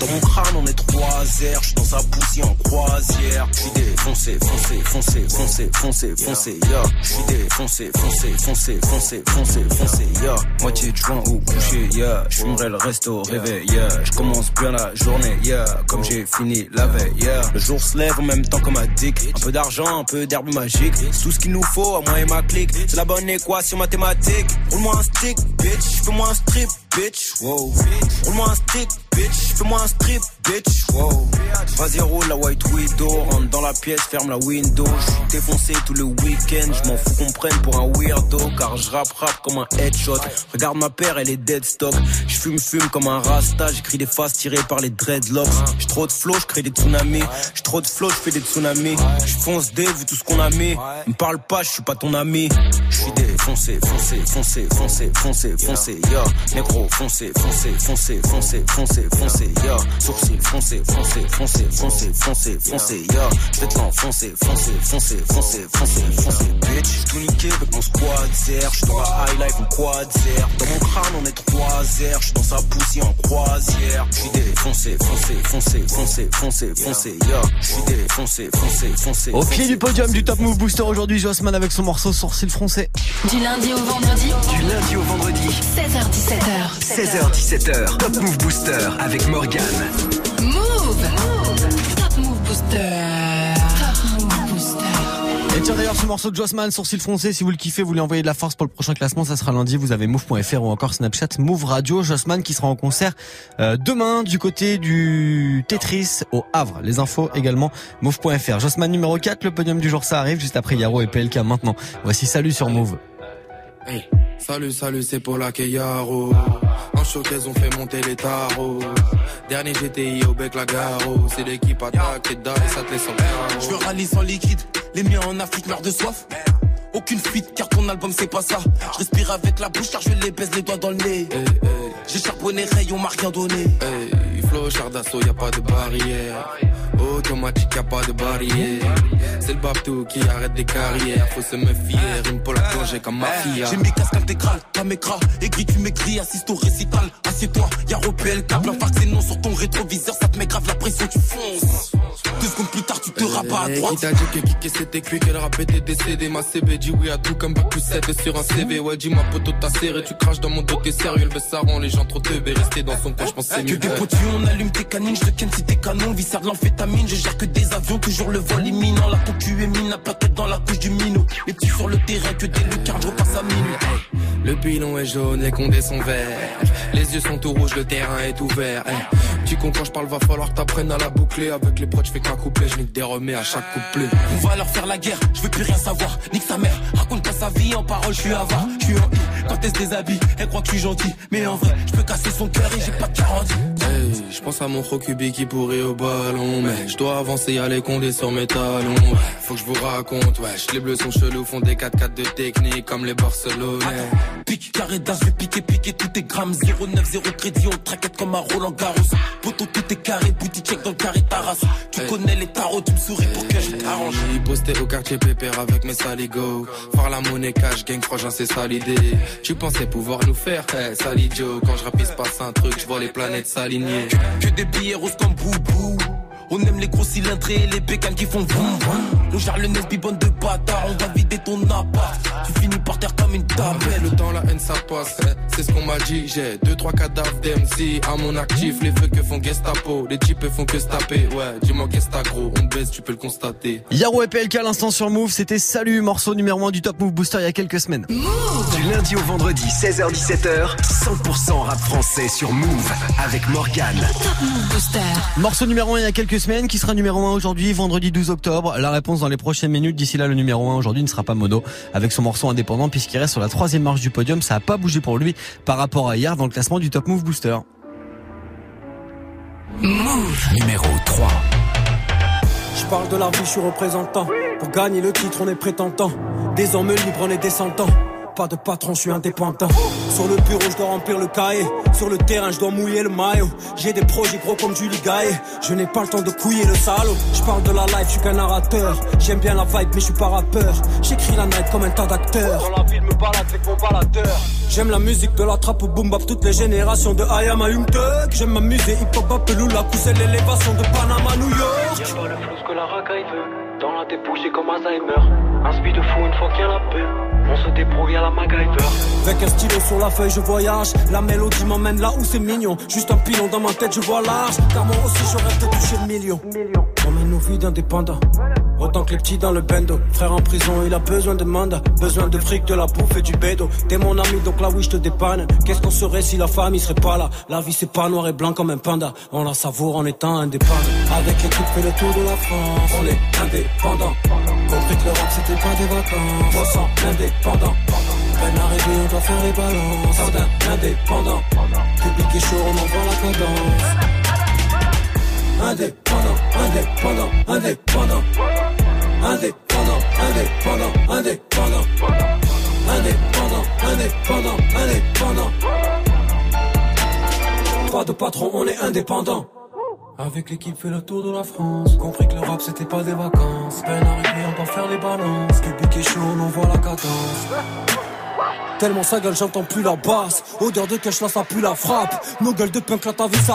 Dans mon crâne on est trois airs. J'suis dans sa poussière en croisière. J'suis défoncé, foncé, foncé, foncé, foncé, foncé. Yeah, j'suis défoncé, foncé, foncé, foncé, foncé, foncé. Yeah, moitié de joint ou couché. Yeah, j'fumerai le resto au réveil. Yeah, j'commence bien la journée. Yeah, comme j'ai fini la veille. Yeah, le jour se lève en même temps comme un dick. Un peu d'argent, un peu d'herbe magique. Tout ce qu'il nous faut à moi et ma clique. C'est la bonne équation mathématique. Roule-moi un stick, bitch. Fais-moi un strip, bitch. Wow. Roule-moi un stick, bitch. Fais-moi un strip, bitch. Wow. Vas-y, la white widow. Rentre dans la pièce, ferme la window. J'suis défoncé tout le week-end. J'm'en fous qu'on prenne pour un weirdo. Car je rap comme un headshot. Regarde ma paire, elle est dead stock. J'fume, fume comme un rasta. J'écris des faces tirées par les dreadlocks. J'ai trop de flow, j'crée des tsunamis. J'ai trop de flow, j'fais des tsunamis. J'fonce des vu tout ce qu'on a mis. Me parle pas, j'suis pas ton ami. J'suis défoncé, foncé, foncé, foncé, foncé, foncé, yo. Négro, foncé, foncé, foncé, foncé, foncé, foncé, yo. Sourcil, foncé, foncé, foncé, foncé, foncé, foncé, yo. Vêtements, foncé, foncé, foncé, foncé, foncé, foncé, bitch. J'suis tout niqué avec mon squad zer. J'suis dans la high life en quad zer. Dans mon crâne, on est trois airs. J'suis dans sa poussière en croisière. J'suis défoncé, foncé, foncé, foncé, foncé, foncé, yo. J'suis défoncé, foncé, foncé. Au pied du podium du Top Move Booster aujourd'hui, Jossman avec son morceau Sourcil Français. Du lundi au vendredi. Du lundi au vendredi. 16h17h. 16h17h. Top Move Booster avec Morgan. Move. Tiens d'ailleurs ce morceau de Jossman, Sourcil Français, si vous le kiffez, vous lui envoyez de la force pour le prochain classement, ça sera lundi, vous avez move.fr ou encore Snapchat Move Radio, Jossman qui sera en concert euh, demain du côté du Tetris au Havre. Les infos également move.fr. Jossman numéro 4, le podium du jour ça arrive juste après Yaro et PLK maintenant. Voici salut sur Move. Hey, salut, salut, c'est pour la Keyaro. En showcase, on fait monter les tarots. Dernier GTI au bec, la garo. C'est l'équipe attaque, et dalle, ça te laisse en. Je veux rallye sans liquide, les miens en Afrique meurent de soif. Aucune fuite car ton album c'est pas ça. Je respire avec la bouche car je les baise les doigts dans le nez. J'ai charbonné rayon, m'a rien donné. Hey, flow, char d'assaut, y a pas de barrière. Automatique, y a pas de barrière. C'est le babtou qui arrête des carrières. Faut se méfier, rime pour la plonger comme mafia. J'ai mes casques intégrales, ta m'écras. Aigri, tu m'écris, assiste au récital. Assieds-toi, y'a repel, câble, un c'est non sur ton rétroviseur. Ça te met grave la pression, tu fonces. Deux secondes plus tard, tu te rabats à Hey, droite. Qui t'a dit que kicker c'était cuit, que le rap était décédé. Ma CB dit oui à tout comme bac plus 7 sur un CV Ouais dis-moi poteau t'as serré, tu craches dans mon dos t'es sérieux. Le Bessaron, les gens trop teubés, rester dans son coin je pense c'est Que mieux. des potus, on allume tes canines, je te ken si t'es canon, viscère de l'amphétamine, je gère que des avions, toujours le vol imminent, la ton cul est mine, la plaquette dans la couche du minot, les petits sur le terrain, que des lucarnes, je repasse à minuit. Le pilon est jaune, les condés sont verts Les yeux sont tout rouges, le terrain est ouvert. Hey. Tu quand je parle, va falloir t'apprennes à la boucler Avec les proches, je fais qu'un couplet, je nique des à chaque couplet. On va leur faire la guerre, je veux plus rien savoir, nique sa mère, raconte pas sa vie en parole, je suis avare, je suis en I, quand elle se déshabille, elle croit que je suis gentil, mais en vrai, je peux casser son cœur et j'ai pas de garantie. Hey, je pense à mon Rocubi qui pourrait au ballon. Mais je dois avancer, y aller condé sur mes talons. Faut que je vous raconte, wesh. Les bleus sont chelous, font des 4-4 de technique comme les Barcelonais. Pique, carré d'as, je vais piquer, piquer tous tes grammes. 0,9, 0 crédit, on traquette comme un Roland Garros. Poto, tout est carré, boutique check dans le carré Taras. Tu connais les tarots, tu me souris pour que je t'arrange. J'ai posté au quartier pépère avec mes saligots. Faire la monnaie cash, gang, frangin, c'est ça l'idée. Tu pensais pouvoir nous faire, hey, sale idiot. Quand je rapisse passe un truc, je vois les planètes Que des billets roses comme boubou. On aime les gros cylindrés et les bécanes qui font vroom vroom. On gère le Nesby bande de bâtards, on va vider ton appart. Tu finis par terre comme une le temps, la haine, ça passe. eh, C'est ce qu'on m'a dit. J'ai deux, trois cadavres d'MC à mon actif. Les feux que font Gestapo. Les types font que se taper. Ouais, dis-moi qu'est-ce gros? On baisse, tu peux le constater. Yaro et PLK à l'instant sur Move, c'était Salut, morceau numéro 1 du Top Move Booster il y a quelques semaines. Du lundi au vendredi, 16h17h, 100% rap français sur Move avec Morgan. Morceau numéro 1 il y a quelques semaines, qui sera numéro 1 aujourd'hui, vendredi 12 octobre. La réponse dans les prochaines minutes. D'ici là, le numéro 1 aujourd'hui ne sera pas Mono avec son morceau indépendant puisqu'il reste sur la troisième marche du podium. Ça a pas bougé pour lui par rapport à hier dans le classement du Top Move Booster. Move. Numéro 3. Je parle de la vie, je suis représentant. Pour gagner le titre, on est prétentant. Des hommes libres, on est descendants. Pas de patron, je suis indépendant. Sur le bureau, je dois remplir le cahier. Sur le terrain, je dois mouiller le maillot. J'ai des projets gros comme Julie Gaillet. Je n'ai pas le temps de couiller le salaud. Je parle de la life, je suis qu'un narrateur. J'aime bien la vibe, mais je suis pas rappeur. J'écris la night comme un tas d'acteurs. Dans la ville, me balade avec mon baladeur. J'aime la musique de la trappe au boom bap, toutes les générations de I am a Young Thug. J'aime m'amuser, hip hop, Bapelou, la cousse, l'élévation de Panama, New York. Y'a pas le flou que la racaille veut. Dans la dépouille, j'ai comme Alzheimer. Un speed de fou une fois qu'il y a la paix. On se débrouille à la MacGyver. Avec un stylo sur la feuille, je voyage. La mélodie m'emmène là où c'est mignon. Juste un pilon dans ma tête, je vois large. Car moi aussi, je rêve de toucher le million. On mène nos vies d'indépendants. Autant que les petits dans le bendo. Frère en prison, il a besoin de mandat. Besoin de fric, de la bouffe et du bédo. T'es mon ami, donc là oui, je te dépanne. Qu'est-ce qu'on serait si la famille serait pas là? La vie, c'est pas noir et blanc comme un panda. On la savoure en étant indépendant. Avec l'équipe, fait le tour de la France. On est indépendant. Compris que l'Europe, c'était pas des vacances. On sent indépendant. Peine arrivée, on doit faire les balances. Jardin indépendant. Public est chaud, on envoie la cadence. Indépendant, indépendant, indépendant. Indépendant, indépendant, indépendant. Indépendant, indépendant, indépendant. Pas de patron, on est indépendant. Avec l'équipe fait le tour de la France. Compris que le rap c'était pas des vacances. Peine arrivée on doit faire les balances. Public est chaud on envoie la cadence. Tellement sa gueule j'entends plus la basse. Odeur de cash là ça pue la frappe. Nos gueules de punk là ta vie ça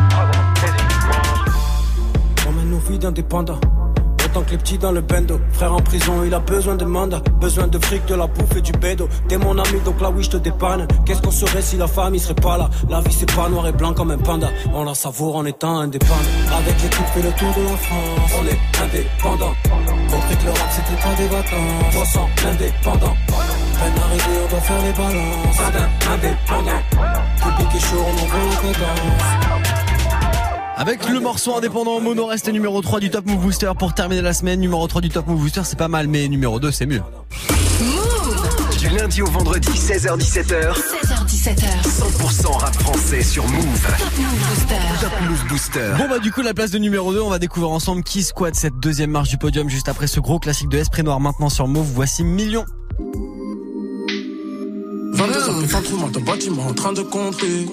D'indépendants. Autant que les petits dans le bendo. Frère en prison, il a besoin de mandat. Besoin de fric, de la bouffe et du bédo. T'es mon ami, donc là oui, je te dépanne. Qu'est-ce qu'on serait si la famille serait pas là? La vie, c'est pas noir et blanc comme un panda. On la savoure en étant indépendant. Avec l'équipe, fait le tour de la France. On est indépendant. Compris que le rap, c'était pas des vacances. On sent indépendant. Peine arrivée, on doit faire les balances. Indépendant. Public est chaud, on envoie. Avec le morceau indépendant, Mono reste numéro 3 du Top Move Booster pour terminer la semaine. Numéro 3 du Top Move Booster, c'est pas mal, mais numéro 2, c'est mieux. Du lundi au vendredi, 16h17h, 16h17h. 100% rap français sur Move. Top Move Booster. Top Move Booster. Bon bah du coup la place de numéro 2 on va découvrir ensemble qui squatte cette deuxième marche du podium juste après ce gros classique de Esprit Noir maintenant sur Move. Voici Million. 22 h trop mal de bâtiment en train de compter.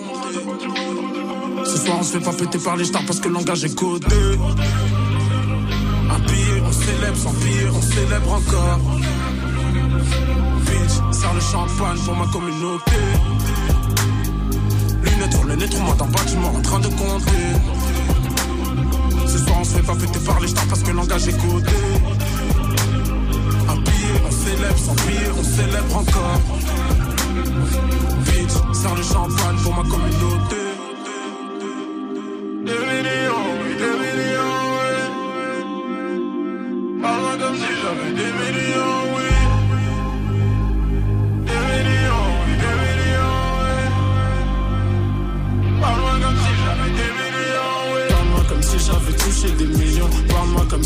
Ce soir on se fait pas péter par les stars parce que le langage est codé. Un billet, on célèbre, sans billet, on célèbre encore. Bitch, serre le champagne pour ma communauté. Lunettes sur le nez, mal dans bâtiment en train de compter. Ce soir on se fait pas péter par les stars parce que le langage est codé. Un billet, on célèbre, sans billet, on célèbre encore. Bitch, serre le champagne pour ma communauté.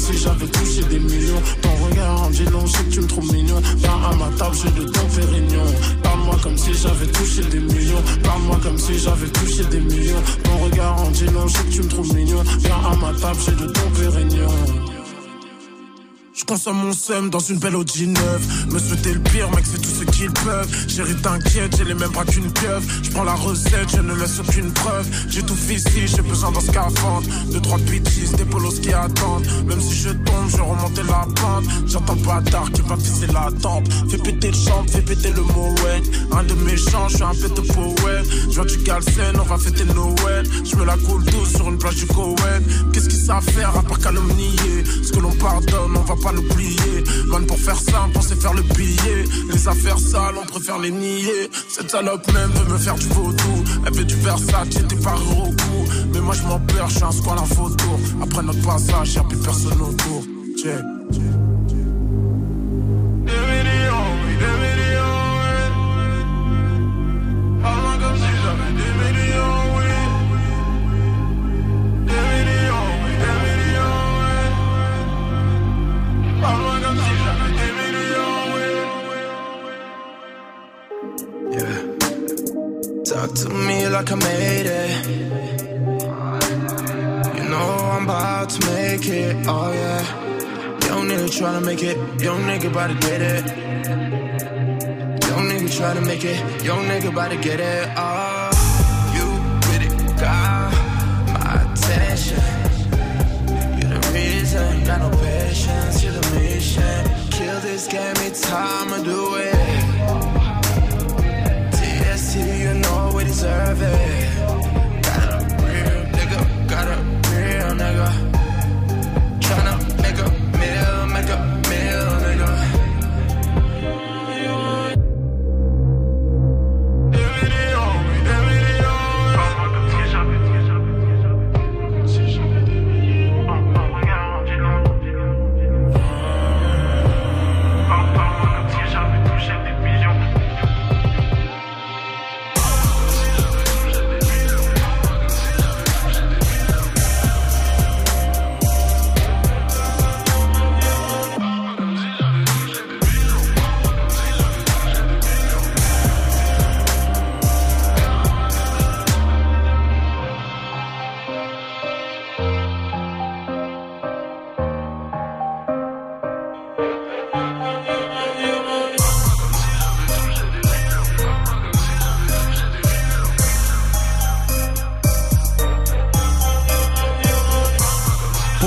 si j'avais touché des millions. Ton regard en dit long, je sais que tu me trouves mignon. Pas à ma table, j'ai le temps Pérignon. Parle-moi comme si j'avais touché des millions. Parle-moi comme si j'avais touché des millions. Ton regard en dit long, je sais que tu me trouves mignon. Viens à ma table, j'ai le temps Pérignon. Je consomme mon seum dans une belle Audi neuve. Me souhaiter le pire, mec, c'est tout ce qu'ils peuvent. Chérie, t'inquiète, j'ai les mêmes bras qu'une pieuvre. Je prends la recette, je ne laisse aucune preuve. J'ai tout fait ici, j'ai besoin d'un scaphandre. Deux, trois bitches, des polos qui attendent. Même si je tombe, je remonte la pente. J'entends le bâtard qui va tisser la tempe. Fais péter le champ, fais péter le mot. Un de mes je suis un pète de poète. Je viens du Galsen, on va fêter Noël. Je me la coule douce sur une plage du Cohen. Qu'est-ce qu'ils savent faire à part calomnier? Ce que l'on pardonne, on va pas l'oublier. Man, pour faire ça, on pensait faire le billet. Les affaires sales, on préfère les nier. Cette salope même veut me faire du vaudou. Elle fait du Versace, j'étais pas au cou. Mais moi, je m'en perds, je suis un squal en photo. Après notre passage, y'a plus personne autour. Check. Like I made it. You know I'm about to make it. Oh yeah. Young nigga tryna make it. Young nigga about to get it. Young nigga try to make it. Young nigga about to get it. Oh, you really got my attention. You're the reason. Got no patience. You're the mission. Kill this game. It's time to do it. Deserve it.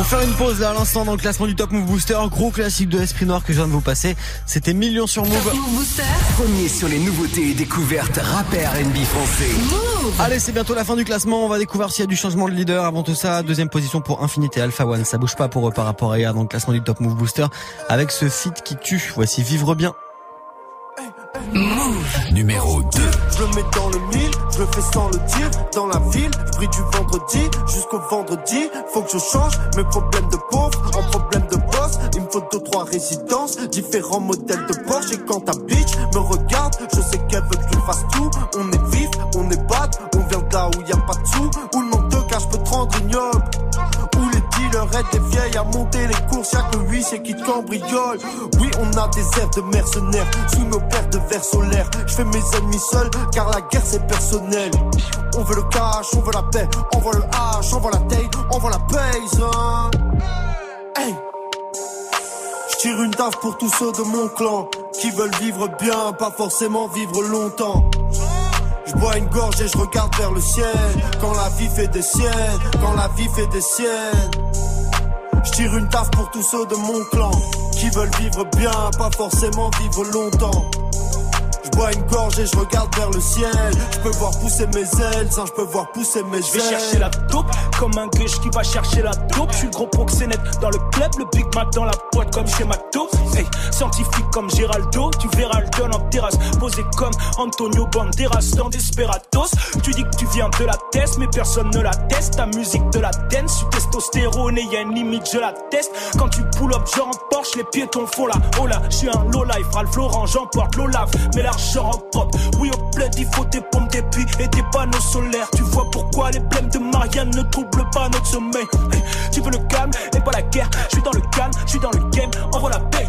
Faire une pause là à l'instant dans le classement du Top Move Booster, gros classique de Esprit Noir que je viens de vous passer. C'était Millions sur Move. Premier sur les nouveautés et découvertes rap R&B français. Allez, c'est bientôt la fin du classement. On va découvrir s'il y a du changement de leader. Avant tout ça, deuxième position pour Infinité Alpha One. Ça bouge pas pour eux par rapport à hier dans le classement du Top Move Booster. Avec ce feat qui tue. Voici Vivre bien. Numéro 2. Je le mets dans le mille, je le fais sans le dire. Dans la ville, je brille du vendredi jusqu'au vendredi. Faut que je change mes problèmes de pauvre en problèmes de boss. Il me faut deux, trois résidences, différents modèles de Porsche. Et quand ta bitch me regarde, je sais qu'elle veut que je fasse tout. On est vif, on est bad, on vient de là où y a pas de sous. Où le manque de cash peut te rendre ignoble. Aident des vieilles à monter les courses, y'a que huissier qui te cambriole. Oui, on a des airs de mercenaires sous nos paires de verres solaires. Je fais mes ennemis seuls car la guerre c'est personnel. On veut le cash, on veut la paix, on veut le H, on veut la taille, on veut la. Hein. Hey! Je tire une taf pour tous ceux de mon clan qui veulent vivre bien, pas forcément vivre longtemps. Je bois une gorge et je regarde vers le ciel. Quand la vie fait des siennes, quand la vie fait des siennes. Je tire une taf pour tous ceux de mon clan qui veulent vivre bien, pas forcément vivre longtemps. Je bois une gorge et je regarde vers le ciel. Je peux voir pousser mes ailes, ça, je peux voir pousser mes ailes. Je vais chercher la taupe comme un gueche qui va chercher la taupe. Je suis le gros proxénète dans le club, le Big Mac dans la boîte comme chez McDo. Scientifique comme Géraldo, tu verras le don en terrasse. Posé comme Antonio Banderas dans Desperados. Tu dis que tu viens de la test, mais personne ne la teste. Ta musique de la dance, tu testostérone et y a une limite, je la teste. Quand tu pull up, genre en Porsche, les piétons font la là. Je suis un low life, Ralph Lauren, j'emporte l'Olaf. Mais l'argent en propre, oui au plaid, il faut des pompes, des puits et des panneaux solaires. Tu vois pourquoi les blèmes de Marianne ne troublent pas notre sommeil. Tu veux le calme et pas la guerre. Je suis dans le calme, je suis dans le game, envoie la paix.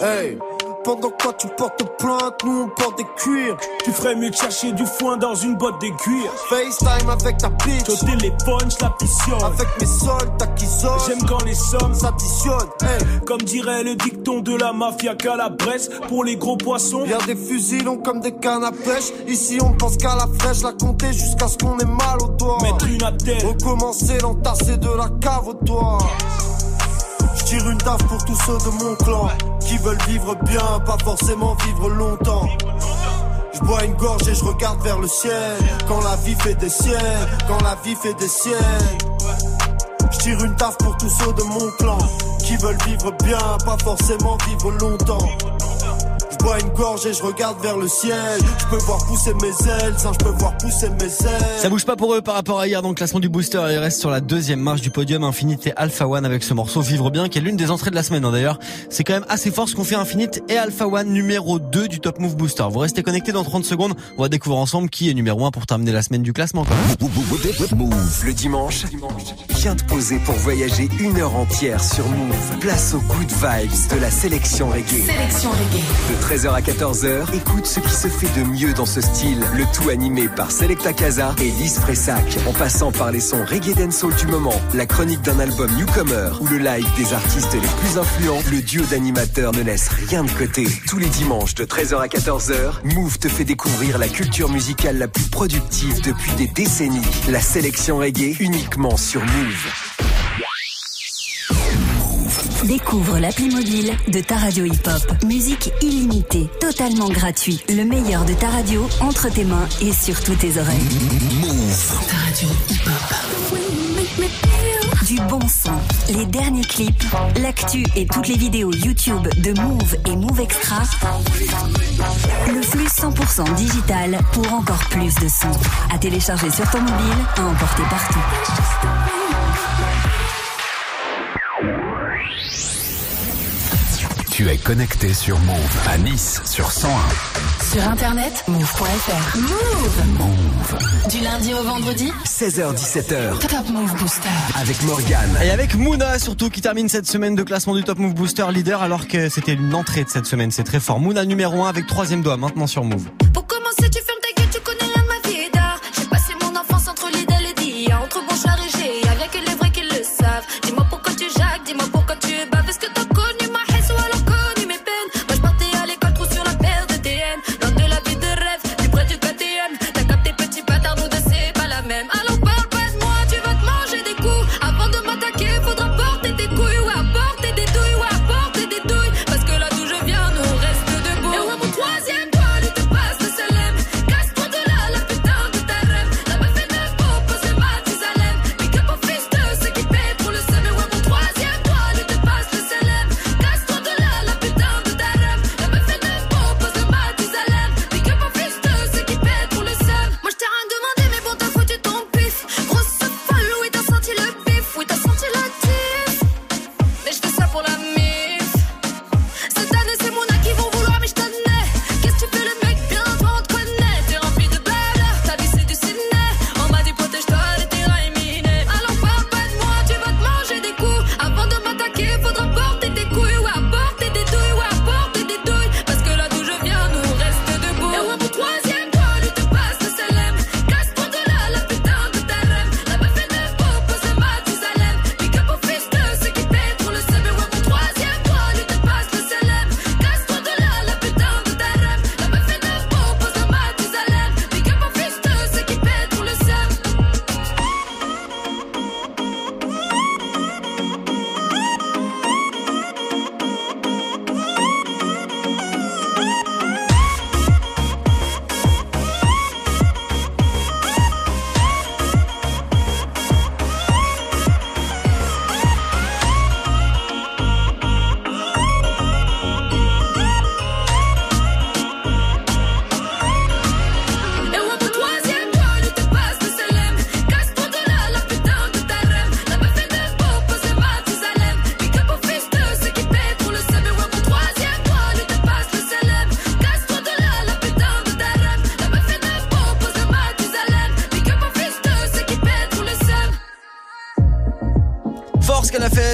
Hey, Pendant quoi tu portes plainte, nous on porte des cuirs. Tu ferais mieux de chercher du foin dans une botte de cuir. FaceTime avec ta bitch. Au téléphone, je l'additionne. Avec mes soldes, t'acquisonnes. J'aime quand les sommes s'additionnent. Hey. Comme dirait le dicton de la mafia qu'à la Bresse, pour les gros poissons. Y'a des fusils longs comme des cannes à pêche. Ici on pense qu'à la fraîche, la compter jusqu'à ce qu'on ait mal au doigt. Mettre une à terre. Recommencer l'entasser de la cave au. Tire une taf pour tous ceux de mon clan qui veulent vivre bien, pas forcément vivre longtemps. Je bois une gorge et je regarde vers le ciel. Quand la vie fait des siennes, quand la vie fait des siennes. Je tire une taf pour tous ceux de mon clan qui veulent vivre bien, pas forcément vivre longtemps. Je bois une gorge et je regarde vers le ciel. Je peux voir pousser mes ailes, ça je peux voir pousser mes ailes. Ça bouge pas pour eux par rapport à hier dans le classement du booster. Ils restent sur la deuxième marche du podium Infinite et Alpha One avec ce morceau Vivre bien qui est l'une des entrées de la semaine hein, d'ailleurs. C'est quand même assez fort ce qu'on fait Infinite et Alpha One numéro 2 du Top Move Booster. Vous restez connectés dans 30 secondes. On va découvrir ensemble qui est numéro 1 pour terminer la semaine du classement quand même. Move le dimanche. Viens te poser pour voyager une heure entière sur Move. Place aux good vibes de la sélection reggae. Sélection reggae. De 13h à 14h, écoute ce qui se fait de mieux dans ce style. Le tout animé par Selecta Casa et Lise Fressac. En passant par les sons reggae dancehall du moment, la chronique d'un album newcomer ou le live des artistes les plus influents, le duo d'animateurs ne laisse rien de côté. Tous les dimanches de 13h à 14h, Move te fait découvrir la culture musicale la plus productive depuis des décennies. La sélection reggae uniquement sur Move. Découvre l'appli mobile de ta radio hip-hop. Musique illimitée, totalement gratuit. Le meilleur de ta radio entre tes mains et sur toutes tes oreilles. Move. Ta radio hip-hop. Du bon son, les derniers clips, l'actu et toutes les vidéos YouTube de Move et Move Extra. Le flux 100% digital pour encore plus de son. À télécharger sur ton mobile, à emporter partout. Tu es connecté sur Move à Nice sur 101. Sur internet, move.fr. Move. Move. Du lundi au vendredi, 16h17h. Top Move Booster. Avec Morgan. Et avec Mouna surtout qui termine cette semaine de classement du Top Move Booster leader alors que c'était une entrée de cette semaine. C'est très fort. Mouna numéro 1 avec troisième doigt maintenant sur Move. Pour commencer, tu fermes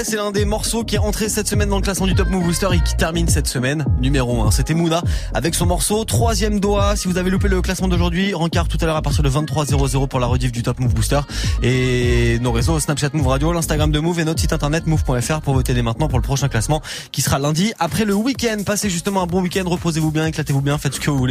c'est l'un des morceaux qui est entré cette semaine dans le classement du Top Move Booster et qui termine cette semaine numéro 1. C'était Mouna avec son morceau Troisième doigt. Si vous avez loupé le classement d'aujourd'hui, rencard tout à l'heure à partir de 23.00 pour la rediff du Top Move Booster et nos réseaux Snapchat Move Radio, l'Instagram de Move et notre site internet move.fr pour voter dès maintenant pour le prochain classement qui sera lundi après le week-end. Passez justement un bon week-end, reposez-vous bien, éclatez-vous bien, faites ce que vous voulez.